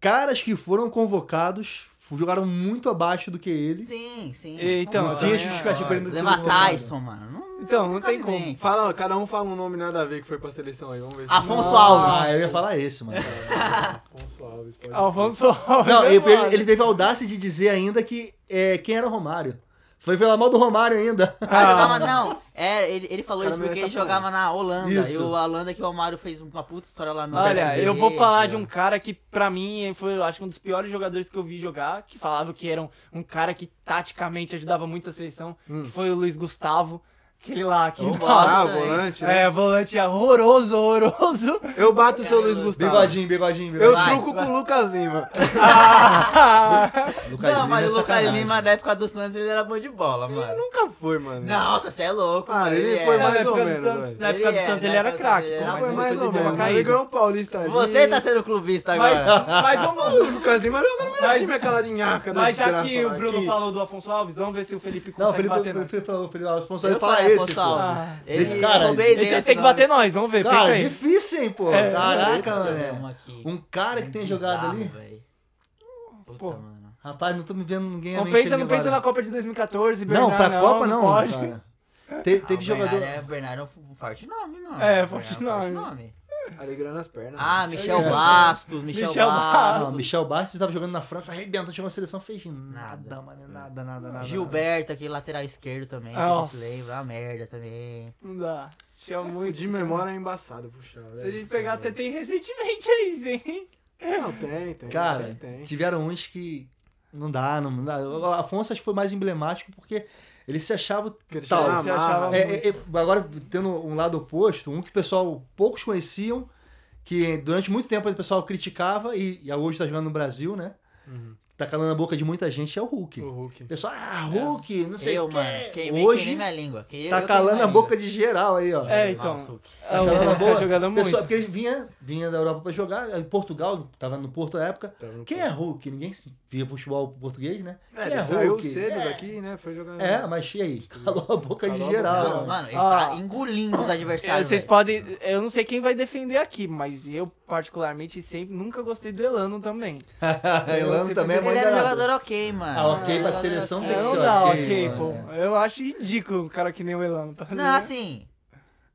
Caras que foram convocados jogaram muito abaixo do que ele. Sim, sim. Então, não tinha justificativa pra ele não Leva. Tyson, mano. Não, Então, não tem como. Fala, cada um fala um nome nada a ver que foi pra seleção aí. Vamos ver se. Afonso Alves. Ah, eu ia falar esse, mano. [laughs] Afonso Alves. pode Alfonso Alves. Não, é ele, ele teve a audácia de dizer ainda que é, quem era o Romário. Foi pela mal do Romário ainda. O cara Ah. jogava, não. É, ele, ele falou isso porque ele jogava na Holanda. Isso. E o Holanda que o Romário fez uma puta história lá no Olha, PSV, eu vou falar de um cara que pra mim foi, eu acho, um dos piores jogadores que eu vi jogar, que falava que era um, um cara que taticamente ajudava muito a seleção, que foi o Luiz Gustavo. Aquele lá, que Ah, nossa, volante. né? é, volante horroroso, horroroso. Eu bato o seu Luiz Gustavo. Bigodinho, bigodinho, Eu bigodinho. Vai, truco vai. com o Lucas Lima. [laughs] Lucas Não, Lima mas é o Lucas sacanagem. Lima, na época do Santos, ele era bom de bola, mano. Nunca foi, mano. Nossa, você é louco. Cara, ele é. foi Na mais época ou do menos, Santos, na época do Ele é, Santos na ele era época craque, dele pô, era mas Foi mais ele ou deu uma menos. Ele caída. ganhou um paulista ali. Você tá sendo clubista Mas, agora. mas vamos, [laughs] O Lucas Lima joga no meu Mas- time, aquela de nhaca da mas já desgraça que o lá, Bruno falou do Afonso Alves, vamos ver se o Felipe Não, o consegue Felipe, bater o. Felipe falou, o Felipe Alfonso, Eu ele fala falei, Afonso esse, pô. Ah. Ele, Esse cara, roubei Ele dele tem, que bater nós, vamos ver. Cara, aí. difícil, hein, pô. É, Caraca, mano. um cara que tem jogado ali. Puta, mano. Rapaz, não tô me vendo ninguém Não pensa, não pensa na Copa de 2014, Não, Bernard, pra Copa não, pode. cara. Te- teve Ah, o jogador. Bernardo é, Bernardo é um forte nome, mano. É, Bernardo forte é um nome. Alegrando as pernas. Ah, mano. Michel Bastos, Michel, Michel Bastos. Não, Michel Bastos tava jogando na França, arrebentando, chegou na seleção, fez nada, Nada. mano, nada, nada, nada. Gilberto, aquele lateral esquerdo também, sei se vocês lembram. Uma merda também. Não dá. Tinha muito. De memória é embaçado puxar. Se a gente pegar, até tem recentemente aí, hein? Não, tem, tem. Cara, tem, tem. tiveram uns que não dá, não, não dá. O Afonso acho que foi mais emblemático porque ele se achava ele tal. amarra, achava- né? É, é, é, agora, tendo um lado oposto, um que o pessoal poucos conheciam, que durante muito tempo o pessoal criticava e, e hoje tá jogando no Brasil, né? Uhum. Tá calando a boca de muita gente, é o Hulk. O Hulk. Pessoal, ah, Hulk, não sei eu, o quê. mano, queimei, Hoje queimei minha língua. Que eu- tá calando queimei a boca de geral aí, ó. É, língua. então. Nossa, Hulk. É, Tá calando a o tá boca. jogando muito. Pessoal, porque ele vinha, vinha da Europa pra jogar, em Portugal, tava no Porto na época. No Quem é Hulk? Ninguém via futebol português, né? É, Quem ele é saiu Hulk? cedo É. daqui, né? Foi jogar. É, mas e aí? Calou a boca de Calou a geral. boca. Não, mano, ele Ah. tá engolindo os É, adversários. Vocês podem. Eu não sei quem vai defender aqui, mas eu, particularmente, sempre nunca gostei do Elano também. [laughs] Elano também é Ele era um danado. jogador ok, mano. Ah, ok, Ele pra um seleção tem que não ser dá, ok, ok, mano. pô. Eu acho ridículo um cara que nem o Elano. Tá Não, assim.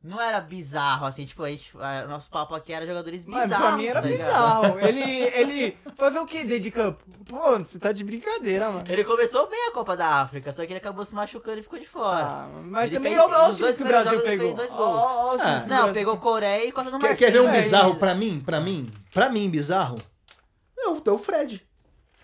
Não era bizarro, assim, tipo, a gente, a- nosso papo aqui era jogadores Mas bizarros. pra mim era tá bizarro. Ele, ele fazer o que dentro de campo? Pô, você tá de brincadeira, mano. Ele começou bem a Copa da África, só que ele acabou se machucando e ficou de fora. Ah, mas Ele também fez- dois times que o Brasil jogos ele pegou. fez dois gols. Ó, os Ah, o Não, pegou Coreia e Costa do Quer, Marfim. quer ver um bizarro pra mim? Pra mim? Pra mim, bizarro? É o, é o Fred.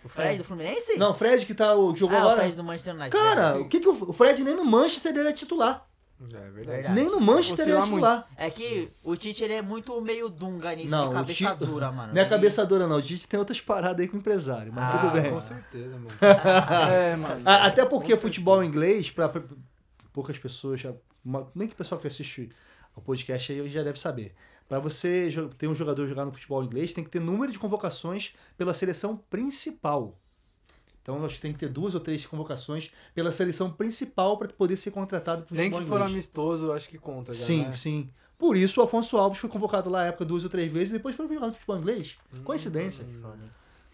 O Fred do Fluminense? Não, o Fred que tá, o- jogou Ah, o agora. Fred do Manchester United. Cara, o que que o, o Fred nem no Manchester ele é titular. É verdade. Verdade. Nem no Manchester ele é titular. É que o Tite ele é muito meio dunga nisso, Não, de o cabeça Tite- dura, mano. Não é Ele- cabeça dura, não. O Tite tem outras paradas aí com o empresário, mas Ah, tudo bem. Com certeza, mano. [laughs] É, mas. A- Até porque futebol inglês, pra, pra poucas pessoas, já, nem que o pessoal que assiste ao podcast aí já deve saber. Pra você ter um jogador jogar no futebol inglês, tem que ter número de convocações pela seleção principal. Então nós tem que ter duas ou três convocações pela seleção principal para poder ser contratado pro Nem futebol que for inglês. amistoso, acho que conta já, Sim, né? sim. Por isso o Afonso Alves foi convocado lá na época duas ou três vezes e depois foi jogar no futebol inglês. Hum. Coincidência.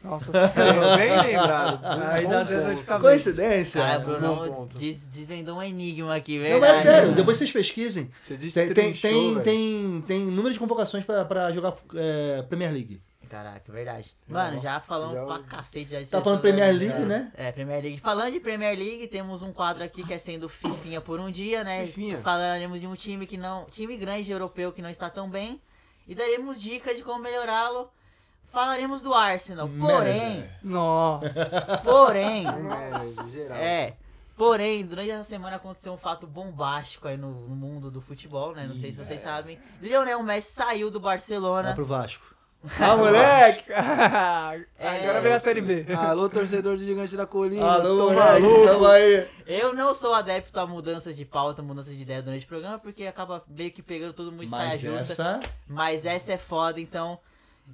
Nossa É, Bem lembrado. Aí dá dor de cabeça. Coincidência. Cara, bom Bruno des- desvendou um enigma aqui, Não, velho. mas é sério, depois vocês pesquisem. Você disse Tem, tem, tem, tem, tem número de convocações pra, pra jogar é, Premier League. Caraca, verdade. Mano, já falamos Já- pra cacete. Já de Tá falando Premier. League, né? É, Premier League. Falando de Premier League, temos um quadro aqui que é sendo Fifinha por um dia, né? Fifinha. Falaremos de um time que não. Time grande europeu que não está tão bem. E daremos dicas de como melhorá-lo. Falaremos do Arsenal. Porém. Nossa. porém. [laughs] É. É. Porém, durante essa semana aconteceu um fato bombástico aí no, no mundo do futebol, né? Não sei se vocês sabem. Lionel Messi saiu do Vai Barcelona. pro Vasco. Ah, moleque! [laughs] [laughs] Agora vem a série B. Alô, torcedor de Gigante da Colina. Alô, maluco. tamo aí. Eu não sou adepto a mudanças de pauta, mudanças de ideia durante o programa, porque acaba meio que pegando todo mundo de saia justa. essa... Mas essa é foda, então.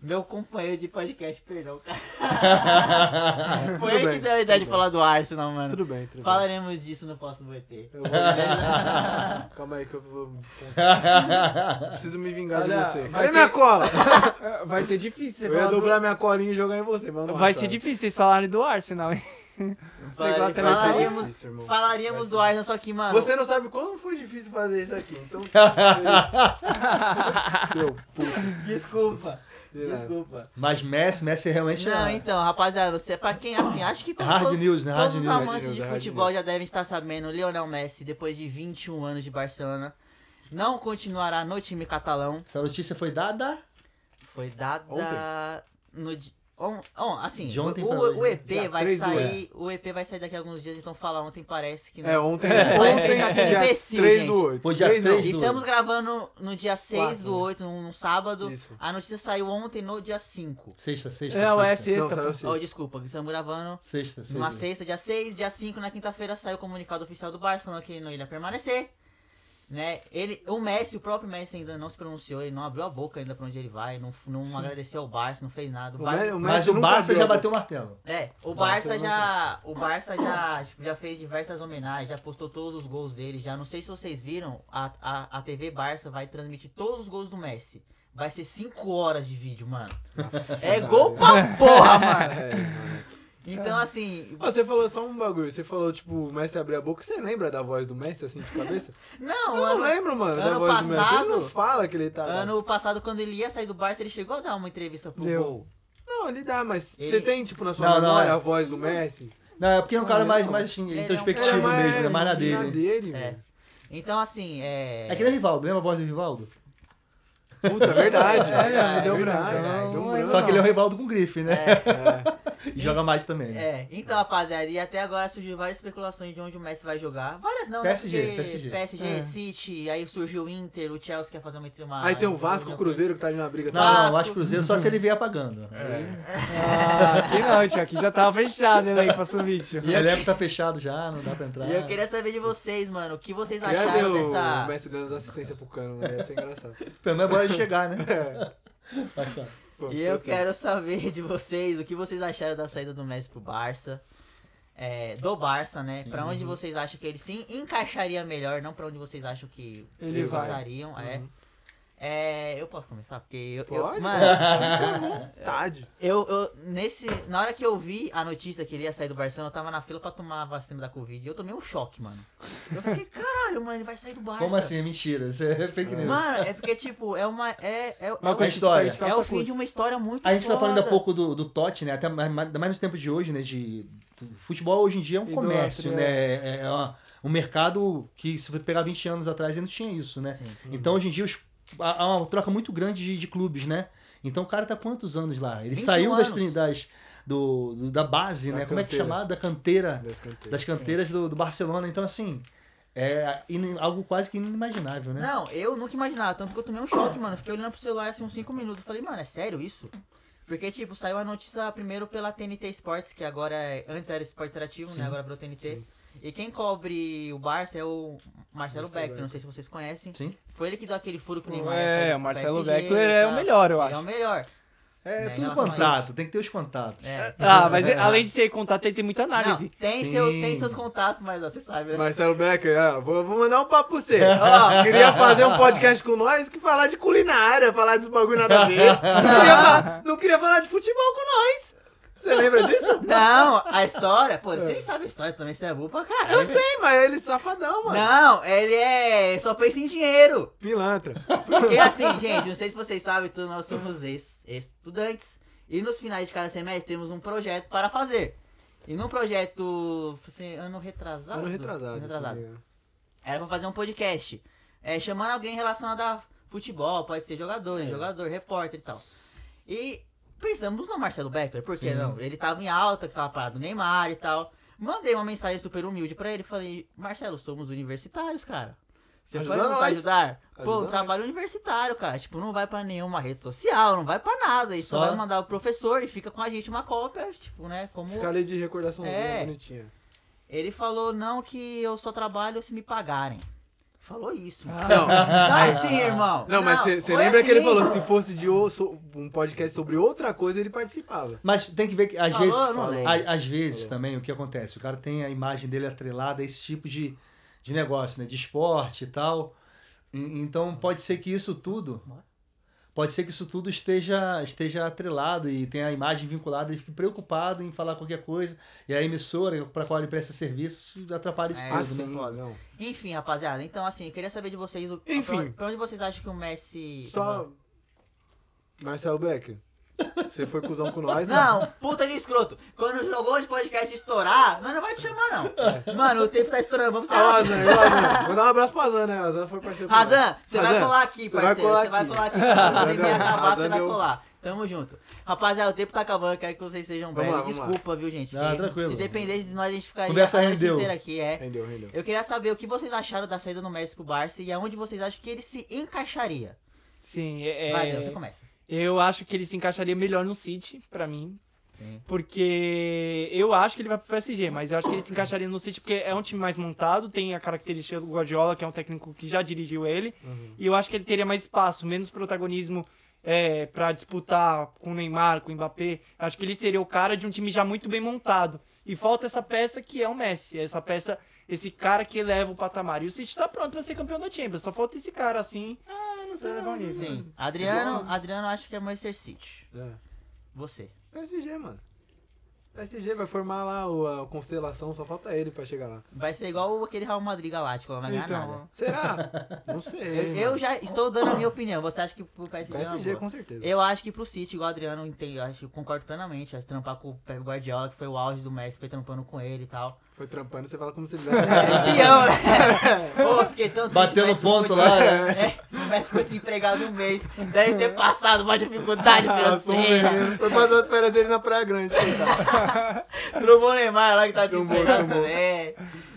Meu companheiro de podcast, perdão, cara. [laughs] Foi ele bem, que deu a ideia de falar do Arsenal, mano. Tudo bem, tudo bem. Falaremos disso no próximo EP. Eu vou... [laughs] Calma aí que eu vou me descontar. [laughs] Preciso me vingar Olha, de você. vai Cadê ser- minha cola? Vai ser difícil você Eu ia do- dobrar minha colinha e jogar em você, mas não Vai ser difícil vocês falarem do Arsenal, hein? Fala- negócio é falaríamos difícil, falaríamos do Arsenal, só que, mano. Você não sabe como foi difícil fazer isso aqui, então... Seu puto. Desculpa. De. Desculpa. Mas Messi, Messi realmente Não, é... então, rapaziada, você, pra quem, assim, acho que todos, Hard todos, news, né? Hard todos os news. amantes de news, hard futebol news. já devem estar sabendo, Lionel Messi, depois de 21 anos de Barcelona, não continuará no time catalão. Essa notícia foi dada... Foi dada Ontem. no on, on, assim, De ontem o, o, hoje. o EP Dia vai 3 do sair, o EP vai sair daqui a alguns dias, então fala ontem parece que não. É, ontem... Mas Ontem, ele tá sendo dia imbecil, 3 gente. do 8. Foi dia 3 não. 3 do- Estamos gravando no dia 6 Quatro, do né? 8, num, num sábado. Isso. A notícia saiu ontem no dia 5. Sexta, sexta, Não, é sexta. Não, sexta. saiu pô. Oh, sexta. desculpa, estamos gravando Sexta, sexta. numa sexta, dia 6, dia 5, na quinta-feira saiu o comunicado oficial do Barça falando que ele não ia permanecer. Né? Ele, o Messi, o próprio Messi ainda não se pronunciou, ele não abriu a boca ainda pra onde ele vai, não, não agradeceu ao Barça, não fez nada. O O Barça, Mas o Barça abriu já bateu o martelo. É, o Barça Barça não já. O Barça já, tipo, já fez diversas homenagens, já postou todos os gols dele. Já não sei se vocês viram, a, a, a TV Barça vai transmitir todos os gols do Messi. Vai ser 5 horas de vídeo, mano. É gol pra porra, mano. [laughs] É, mano. Então, assim. Ó, Você falou só um bagulho, você falou, tipo, o Messi abrir a boca. Você lembra da voz do Messi, assim, de cabeça? [laughs] Não, Eu não ano, lembro, mano, da ano voz do Messi. Ele não passado- fala que ele tá... ano passado, quando ele ia sair do Barça, ele chegou a dar uma entrevista pro Deu. gol. Não, ele dá, mas Ele- você tem, tipo, na sua Não, não, memória é. a voz do Messi? Não, é porque é um cara Não, mais, não. mais assim, é introspectivo cara mais- mesmo, né? Mais na na dele. dele, É. Então, assim, é. É que nem Rivaldo, lembra a voz do Rivaldo? Puta, [laughs] verdade. É, verdade, deu um Não branco. Só que ele é o Rivaldo com grife, né? É. E joga mais também, né? É, então, rapaziada, e até agora surgiu várias especulações de onde o Messi vai jogar. Várias não, PSG, né? Porque PSG. PSG, É. City, aí surgiu o Inter, o Chelsea quer fazer uma... uma Aí tem o Vasco, o Cruzeiro que tá ali na briga. Não, também. não, Vasco. eu acho Cruzeiro só se ele vier apagando. Ah, aqui não, tio. Aqui já tava fechado ele aí pra subir, tio. E o elenco tá fechado já, não dá pra entrar. E eu queria saber de vocês, mano, o que vocês acharam o dessa... Messi dando assistência pro cano, né? Ia ser engraçado. Pelo menos é bora ele chegar, né? Mas tá. E eu assim. quero saber de vocês, o que vocês acharam da saída do Messi pro Barça. É, do Barça, né? Sim. Pra onde vocês acham que ele se encaixaria melhor, não pra onde vocês acham que Ele eles vai. gostariam, é. Uhum. É, eu posso começar? Porque eu, eu- Pode? mano, Vontade. eu, eu, nesse, na hora que eu vi a notícia que ele ia sair do Barcelona, eu tava na fila pra tomar a vacina da Covid. E eu tomei um choque, mano. Eu fiquei, caralho, mano, ele vai sair do Barça. Como assim? É mentira. Isso é fake news. Mano, é porque, tipo, é uma. É, é, Uma é, coisa o, história. diferente, é o fim de uma história muito A gente tá falando há foda. pouco do, do Totti, né? Até mais, mais nos tempos de hoje, né? De, futebol hoje em dia é um comércio, né? É, é uma- um mercado que se você pegar 20 anos atrás não tinha isso, né? Sim. Então hoje em dia os- há uma troca muito grande de, de clubes, né? Então o cara tá quantos anos lá? Ele 21 saiu das, anos. tri- das do, do- da base, Da né? Como é que canteira. chamada? Da canteira, Das canteiras. das canteiras do, do Barcelona. Então assim, é in- algo quase que inimaginável, né? Não, eu nunca imaginava, tanto que eu tomei um choque, mano. Fiquei olhando pro celular assim uns 5 minutos. Eu falei, mano, é sério isso? Porque, tipo, saiu a notícia primeiro pela TNT Sports, que agora é. Antes era Esporte Interativo, né? Agora virou TNT. E quem cobre o Barça é o Marcelo Marcelo Beckler, não sei se vocês conhecem. Sim. Foi ele que deu aquele furo que o Neymar ia sair É, o Marcelo PSG Beckler é o melhor, eu Ele acho. é o melhor. É, Né, em tudo contato, tem que ter os contatos. É. Ah, mas além de ter contato, ele tem muita Não, análise. tem, Sim. seus, tem seus contatos, mas ó, você sabe, né? Marcelo Becker, ó, vou, vou mandar um papo pra você. Ó, queria fazer um podcast com nós que falar de culinária, falar dos bagulho nada a ver. Não queria falar, não queria falar de futebol com nós. Você lembra disso? Não, a história, pô, você nem sabe a história também, você é burro pra caralho. Eu sei, mas ele é safadão, mano. Não, ele é. só pensa em dinheiro. Pilantra. Porque assim, gente, não sei se vocês sabem, todos nós somos ex- estudantes. E nos finais de cada semestre temos um projeto para fazer. E num projeto. Assim, ano retrasado? Ano retrasado. Ano retrasado. Era pra fazer um podcast. É, chamando alguém relacionado a futebol, pode ser jogador, É. jogador, repórter e tal. E pensamos no Marcelo Beckler, por que Sim. não? Ele tava em alta, que tava parado do Neymar e tal. Mandei uma mensagem super humilde pra ele, falei, Marcelo, somos universitários, cara. Você Ajuda pode nos nós. ajudar? Pô, um nós. trabalho universitário, cara. Tipo, não vai pra nenhuma rede social, não vai pra nada. Gente só, Só- vai mandar o professor e fica com a gente uma cópia, tipo, né? Como. Ficar ali de recordaçãozinha É. bonitinha. Ele falou, não, que eu só trabalho se me pagarem. Falou isso. mano. Não, Não é assim, irmão. não mas você lembra que ele assim. falou, se fosse de o- so- um podcast sobre outra coisa, ele participava. Mas tem que ver que às Falou, vezes, a- às vezes Falou. também o que acontece, o cara tem a imagem dele atrelada a esse tipo de, de negócio, né, de esporte e tal. Então pode ser que isso tudo, pode ser que isso tudo esteja esteja atrelado e tenha a imagem vinculada e fique preocupado em falar qualquer coisa e a emissora para qual ele presta serviço atrapalha isso É, tudo, assim, né? foda. não. Enfim, rapaziada, então assim, eu queria saber de vocês Enfim. Pra onde vocês acham que o Messi. Só. Marcelo Becker. Você foi cuzão com nós, né? Não, puta de escroto. Quando jogou de podcast estourar, nós não vai te chamar, não. Mano, o tempo tá estourando, vamos ser Ah, o rápido. Azan, o Azan. Vou dar um abraço pro Azan, né? O Azan foi parceiro. Razan, você vai Razan, colar aqui, você vai parceiro. Você vai colar aqui. Pandemia Razan, acabar, Razan você vai colar. Tamo junto. Rapaziada, o tempo tá acabando, quero que vocês sejam breves. lá, vamos lá. Desculpa, viu, gente? Ah, tranquilo. Se dependesse de nós, a gente ficaria Conversa a noite rendeu. inteira aqui, é. Rendeu, rendeu. Eu queria saber o que vocês acharam da saída do Messi pro Barça e aonde vocês acham que ele se encaixaria. Sim, é, Vai, Adriano, você é, começa. Eu acho que ele se encaixaria melhor no City, pra mim. Sim. Porque eu acho que ele vai pro PSG, mas eu acho que ele se encaixaria no City porque é um time mais montado, tem a característica do Guardiola, que é um técnico que já dirigiu ele, e eu acho que ele teria mais espaço, menos protagonismo é, para disputar com o Neymar, com o Mbappé. Acho que ele seria o cara de um time já muito bem montado. E falta essa peça que é o Messi, essa peça, esse cara que eleva o patamar. E o City tá pronto pra ser campeão da Champions, só falta esse cara assim. Ah, não sei levar o nível. Sim. Adriano, Adriano acha que é Manchester City. É. Você. PSG, mano. PSG vai formar lá o- a constelação, só falta ele pra chegar lá. Vai ser igual aquele Real Madrid Galáctico, não vai ganhar Então, nada. Será? [laughs] Não sei. Eu, eu mano. já estou dando a minha opinião. Você acha que pro PSG, é uma PSG, boa? com certeza. Eu acho que pro City, igual o Adriano, entendo, eu acho que eu concordo plenamente. Acho que trampar com o Pep Guardiola, que foi o auge do Messi, foi trampando com ele e tal. Foi trampando, você fala como se ele [laughs] tivesse. É peão, né? Pô, fiquei tão triste, Bateu no ponto lá, né? É, o Messi ficou desempregado um mês. Deve ter passado uma dificuldade financeira. Foi passar as férias dele na Praia Grande. Trombou o Neymar lá que tá desempregado também.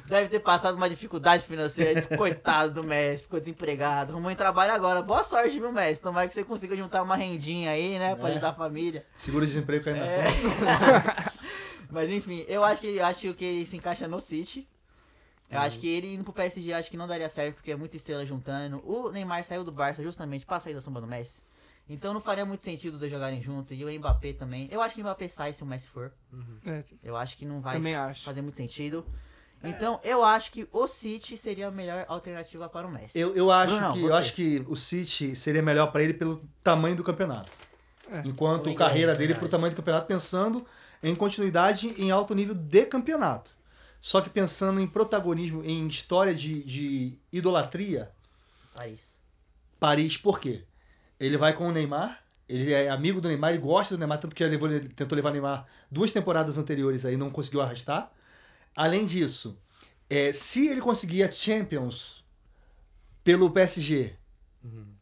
Deve ter passado uma dificuldade financeira. Esse coitado do Messi, ficou desempregado. Arrumou em trabalho agora. Boa sorte, viu, Messi? Tomara que você consiga juntar uma rendinha aí, né? Pra É. ajudar a família. Seguro-desemprego caindo na É. conta. [laughs] Mas enfim, eu acho que acho que ele se encaixa no City. Eu acho que ele indo pro PSG acho que não daria certo, porque é muita estrela juntando. O Neymar saiu do Barça justamente pra sair da sombra do Messi. Então não faria muito sentido os dois jogarem junto. E o Mbappé também. Eu acho que o Mbappé sai se o Messi for. É, Eu acho que não vai também acho. fazer muito sentido. Então eu acho que o City seria a melhor alternativa para o Messi. Eu, eu, acho que, você. eu acho que o City seria melhor pra ele pelo tamanho do campeonato. É. Enquanto a carreira dele pro tamanho do campeonato, pensando em continuidade em alto nível de campeonato. Só que pensando em protagonismo, em história de, de idolatria, Paris. Paris, por quê? Ele vai com o Neymar, ele é amigo do Neymar, ele gosta do Neymar, tanto que ele levou- ele tentou levar o Neymar duas temporadas anteriores aí, não conseguiu arrastar. Além disso, é, se ele conseguir a Champions pelo PSG,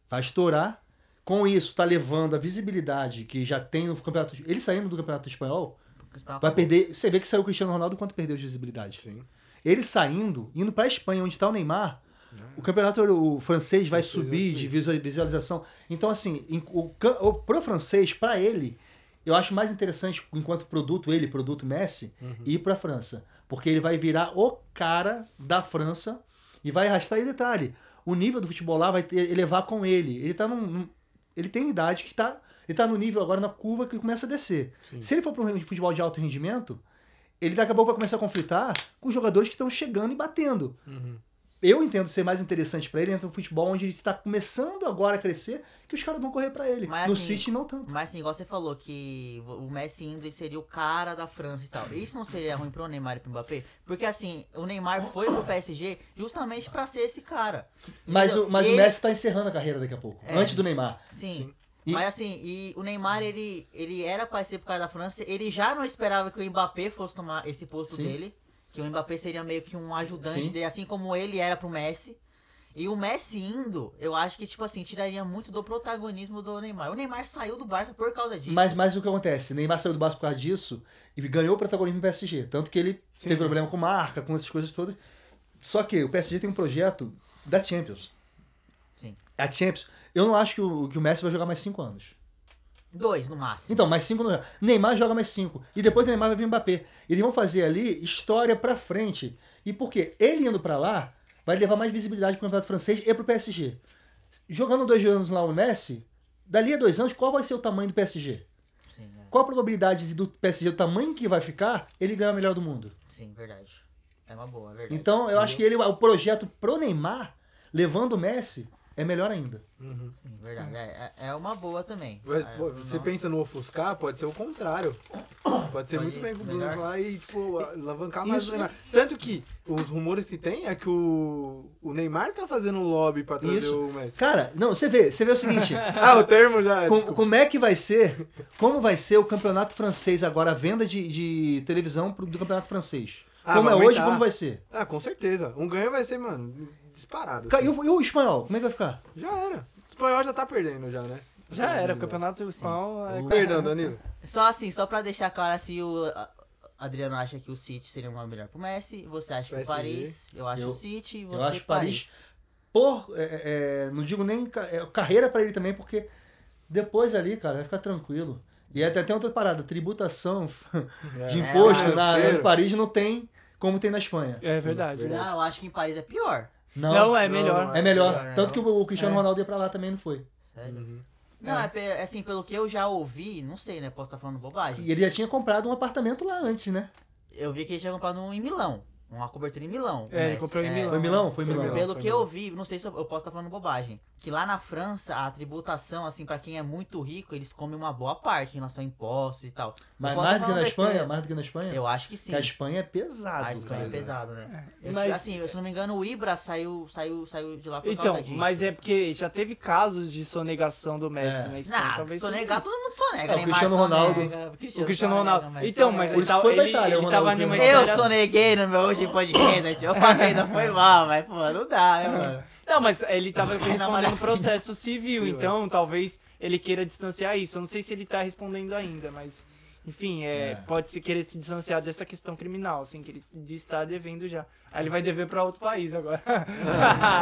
vai estourar. Com isso, tá levando a visibilidade que já tem no campeonato. Ele saindo do campeonato espanhol, vai perder. Você vê que saiu o Cristiano Ronaldo quanto perdeu de visibilidade. Sim. Ele saindo, indo pra Espanha, onde tá o Neymar, o campeonato o francês vai subir de visualização. Então, assim, o, o, pro francês, pra ele, eu acho mais interessante, enquanto produto, ele, produto Messi, ir pra França. Porque ele vai virar o cara da França e vai arrastar. E detalhe, o nível do futebol lá vai ter- elevar com ele. Ele tá num. num- ele tem idade que tá. Ele tá no nível agora na curva que começa a descer. Sim. Se ele for para um futebol de alto rendimento, ele daqui a pouco vai começar a conflitar com os jogadores que estão chegando e batendo. Uhum. Eu entendo ser mais interessante para ele entrar no futebol onde ele está começando agora a crescer, que os caras vão correr para ele. Mas, no assim, City não tanto. Mas assim, igual você falou, que o Messi indo seria o cara da França e tal. Isso não seria ruim pro Neymar e pro Mbappé? Porque assim, o Neymar foi pro PSG justamente pra ser esse cara. Mas, Entendeu? o, mas o Ele- Messi está encerrando a carreira daqui a pouco, É. antes do Neymar. Sim. E- Mas assim, e o Neymar, ele, ele era pra ser por causa da França, ele já não esperava que o Mbappé fosse tomar esse posto Sim. dele. Que o Mbappé seria meio que um ajudante Sim. dele, assim como ele era pro Messi. E o Messi indo, eu acho que, tipo assim, tiraria muito do protagonismo do Neymar. O Neymar saiu do Barça por causa disso. Mas, mas o que acontece? Neymar saiu do Barça por causa disso e ganhou protagonismo no PSG. Tanto que ele teve problema com marca, com essas coisas todas. Só que o PSG tem um projeto da Champions. Sim. A Champions. Eu não acho que o, que o Messi vai jogar mais cinco anos. Dois, no máximo. Então, mais cinco não. Neymar joga mais cinco. E depois do Neymar vai vir Mbappé. Eles vão fazer ali história pra frente. E por quê? Ele indo pra lá vai levar mais visibilidade pro campeonato francês e pro PSG. Jogando dois anos lá o Messi, dali a dois anos, qual vai ser o tamanho do PSG? Sim, é. Qual a probabilidade do PSG, o tamanho que vai ficar, ele ganhar o melhor do mundo? Sim, verdade. É uma boa, é verdade. Então, eu acho que ele, o projeto pro Neymar, levando o Messi, é melhor ainda. Sim, verdade. É, é- é uma boa também. Ah, eu Você não- pensa no ofuscar, pode ser o contrário. Pode ser Pode muito bem com o melhor. Bruno lá e, tipo, alavancar mais Isso o Neymar. Tanto que os rumores que tem é que o, o Neymar tá fazendo um lobby pra trazer Isso. o Messi. Cara, não, você vê, você vê o seguinte, [laughs] Ah, o termo já. Com- como é que vai ser? Como vai ser o campeonato francês agora, a venda de, de televisão pro- do campeonato francês? Ah, como é hoje, como vai ser? Ah, com certeza. Um ganho vai ser, mano, disparado. Assim. E o, e o espanhol, como é que vai ficar? Já era. O espanhol já tá perdendo, já, né? Já era, o campeonato espanhol é... Perdão, Danilo. Só assim, só pra deixar claro se o a- Adriano acha que o City seria uma melhor pro Messi, você acha que o. Paris, eu acho Eu- o City, eu você acho Paris. Paris. Por, é, é, não digo nem é, carreira pra ele também, porque depois ali, cara, vai ficar tranquilo. E até tem outra parada, tributação de É, imposto é, na, em Paris não tem como tem na Espanha. É verdade. verdade. Não, eu acho que em Paris é pior. Não, Não, é Não, melhor. não é melhor. Melhor, né? Tanto que o, o Cristiano É. Ronaldo ia pra lá também não foi. Sério. Uhum. Não, é, pe- assim, pelo que eu já ouvi, não sei, né? Posso estar falando bobagem. E ele já tinha comprado um apartamento lá antes, né? Eu vi que ele tinha comprado um em Milão. Uma cobertura em Milão. É, ele comprou em Milão. Foi Milão? Foi Milão. Pelo foi que Milão. eu vi, não sei se eu, eu posso estar falando bobagem, que lá na França a tributação, assim, pra quem é muito rico, eles comem uma boa parte em relação a impostos e tal. Mas mais do que na falando Espanha? besteira. Mais do que na Espanha? Eu acho que sim. Porque a Espanha é pesado. A Espanha é cara. pesado, né? Eu- Mas- assim, se eu não me engano, o Ibra saiu, saiu, saiu de lá por Então, causa disso. mas é porque já teve casos de sonegação do Messi É. na Espanha. Ah, talvez sonegar, todo mundo sonega. É, o Cristiano Ronaldo. sonega, O Cristiano sonega, Ronaldo. mas Então, mas ele foi ele, Itália, o ele tava Ronaldo numa foi. Eu soneguei no meu último podcast. Eu passei, não foi mal, mas, pô, não dá, né, mano? Não, mas ele tava respondendo processo civil, Sim, então talvez ele queira distanciar isso. Eu não sei se ele tá respondendo ainda, mas. Enfim, é, É. pode se querer se distanciar dessa questão criminal, assim, que ele de estar devendo já. Aí ele vai dever pra outro país agora.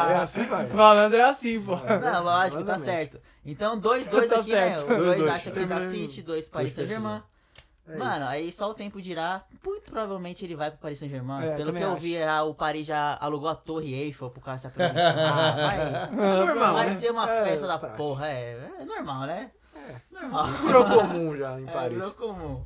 É assim, vai. [laughs] Malandro é assim, pô. Não, lógico, tá certo. Então, 2, 2 Tá aqui, né? certo. O 2 Dois, dois. acha que da Terminando. City, 2 Paris Dois Saint-Germain. É Mano, isso. aí só o tempo dirá. Muito provavelmente ele vai pro Paris Saint-Germain. É, Pelo que eu acho. vi, ah, o Paris já alugou a Torre Eiffel pro cara se [laughs] apresentar. Ah, vai. normal, Vai né? ser uma É, festa da praxe. porra, é. É normal, né? Normal. Virou comum já em [laughs] É, Paris. virou comum.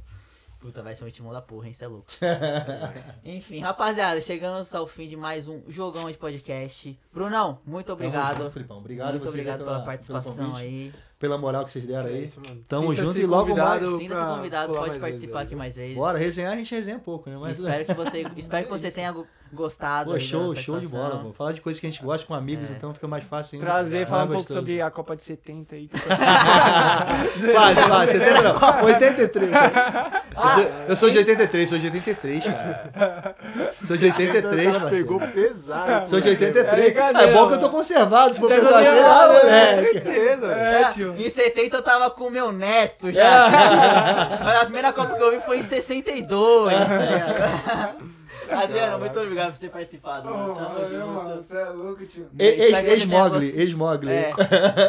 Puta, vai ser um timão da porra, hein? Cê é louco. [laughs] Enfim, rapaziada, chegamos ao fim de mais um jogão de podcast. Brunão, muito obrigado. junto, Filipão. Obrigado muito a obrigado pela pelo participação aí. Pela moral que vocês deram É aí. isso, mano. Tamo Sinta-se junto e logo convidado Sinta-se convidado, pode mais vezes participar aí. aqui mais vezes. Bora, resenhar a gente resenha um pouco, né? Mas espero que você, [laughs] espero que você tenha gostado. Pô, show, show de bola, pô. Falar de coisas que a gente gosta com amigos, É. então fica mais fácil ainda. Prazer, falar um pouco gostoso. sobre a Copa de 70 aí. [laughs] Quase, quase. 70 não. [laughs] 83. Eu sou, eu sou de 83, sou de 83, cara. Sou de 83, O cara pegou pesado. Sou de né? 83. É brincadeira, É bom que eu tô conservado, se for pensar assim. ah, moleque. Certeza, velho. É, tio. Em 70 eu tava com o meu neto já. assistindo. Mas a primeira Copa que eu vi foi em 62. tá? [laughs] Adriano, muito obrigado por ter participado. mano. Tamo junto. você é louco, tio. Ex- Espero que você tenha Ex-Mogli, gost- ex-Mogli. É,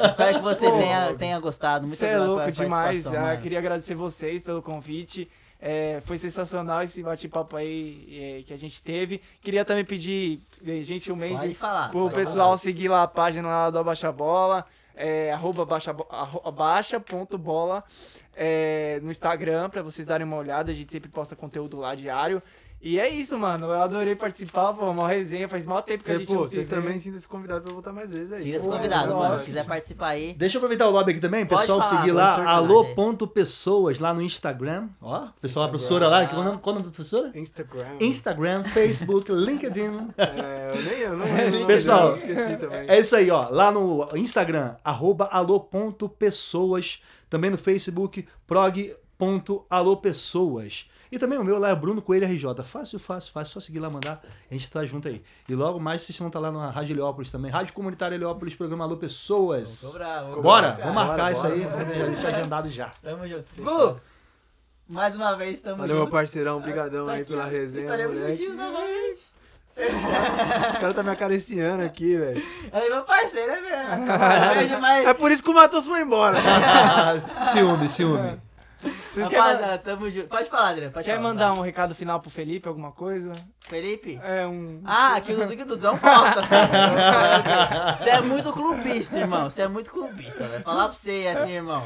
espero que você Pô, tenha, tenha gostado. Muito Você é obrigado louco pela demais. participação, Ah, mano. queria agradecer vocês pelo convite. É, foi sensacional esse bate-papo aí é, que a gente teve. Queria também pedir, eh, gentilmente, falar. pro pode pessoal falar. seguir lá a página lá do Abaixa Bola, é, arroba baixa, bo- arro- abaixa.bola é, no Instagram, pra vocês darem uma olhada. A gente sempre posta conteúdo lá diário. E é isso, mano. Eu adorei participar, pô, uma resenha. Faz mal tempo que a Você, gente pô, não se você também sinta-se convidado pra voltar mais vezes aí. Sinta-se convidado, mano. lógico. Se quiser participar aí. Deixa eu aproveitar o lobby aqui também, Pode pessoal falar, seguir lá, alô.pessoas lá no Instagram. Ó, pessoal, a professora lá, que, qual, o nome- qual o nome da professora? Instagram. Instagram, Facebook, [laughs] LinkedIn. É, eu nem eu não lembro o nome Pessoal, dela, esqueci também. É isso aí, ó. Lá no Instagram, arroba alô.pessoas. Também no Facebook, prog.alopessoas. E também o meu lá é Bruno Coelho RJ. Fácil, fácil, fácil. Só seguir lá, mandar. A gente tá junto aí. E logo mais vocês vão estar lá na Rádio Heliópolis também. Rádio Comunitária Heliópolis, programa Alô Pessoas. Cobrar, vou Bora, vamos marcar Bora, isso bora, aí. bora. Já deixa agendado já. Tamo junto. Gu! Mais uma vez, tamo Valeu, meu junto. parceirão. Obrigadão Tá aí aqui, pela resenha, Estaremos juntinhos novamente. O cara tá me acariciando aqui, velho. [laughs] Aí, meu parceiro, é mesmo. [laughs] É por isso que o Matheus foi embora. [laughs] ciúme, ciúme. Vocês Rapaziada, tamo junto. Pode falar, Adriano. Pode quer falar. mandar um recado final pro Felipe, alguma coisa? Felipe? É um. Ah, que o Dudu que o Dudão gosta, filho. Você é muito clubista, irmão. Você é muito clubista, velho. Falar pra você assim, irmão.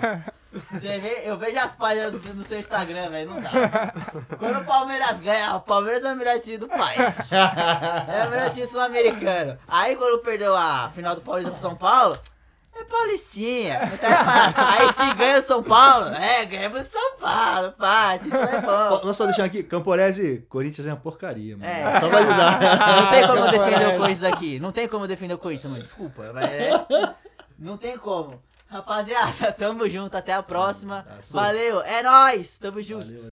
Você vê, eu vejo as páginas do, do seu Instagram, velho. Não dá. Quando o Palmeiras ganha, o Palmeiras é o melhor time do país. É o melhor time sul-americano. Aí quando perdeu a final do Paulista pro São Paulo. É Paulistinha. Aí se ganha São Paulo, é, ganhamos São Paulo, pá, tipo, é bom. Nós só deixando aqui, Camporese, Corinthians é uma porcaria, mano. É. Só vai avisar. [laughs] Não tem como eu defender o Corinthians aqui. Não tem como eu defender o Corinthians, mano. Desculpa. mas é- Não tem como. Rapaziada, tamo junto. Até a próxima. Valeu. É nóis. Tamo junto. Valeu.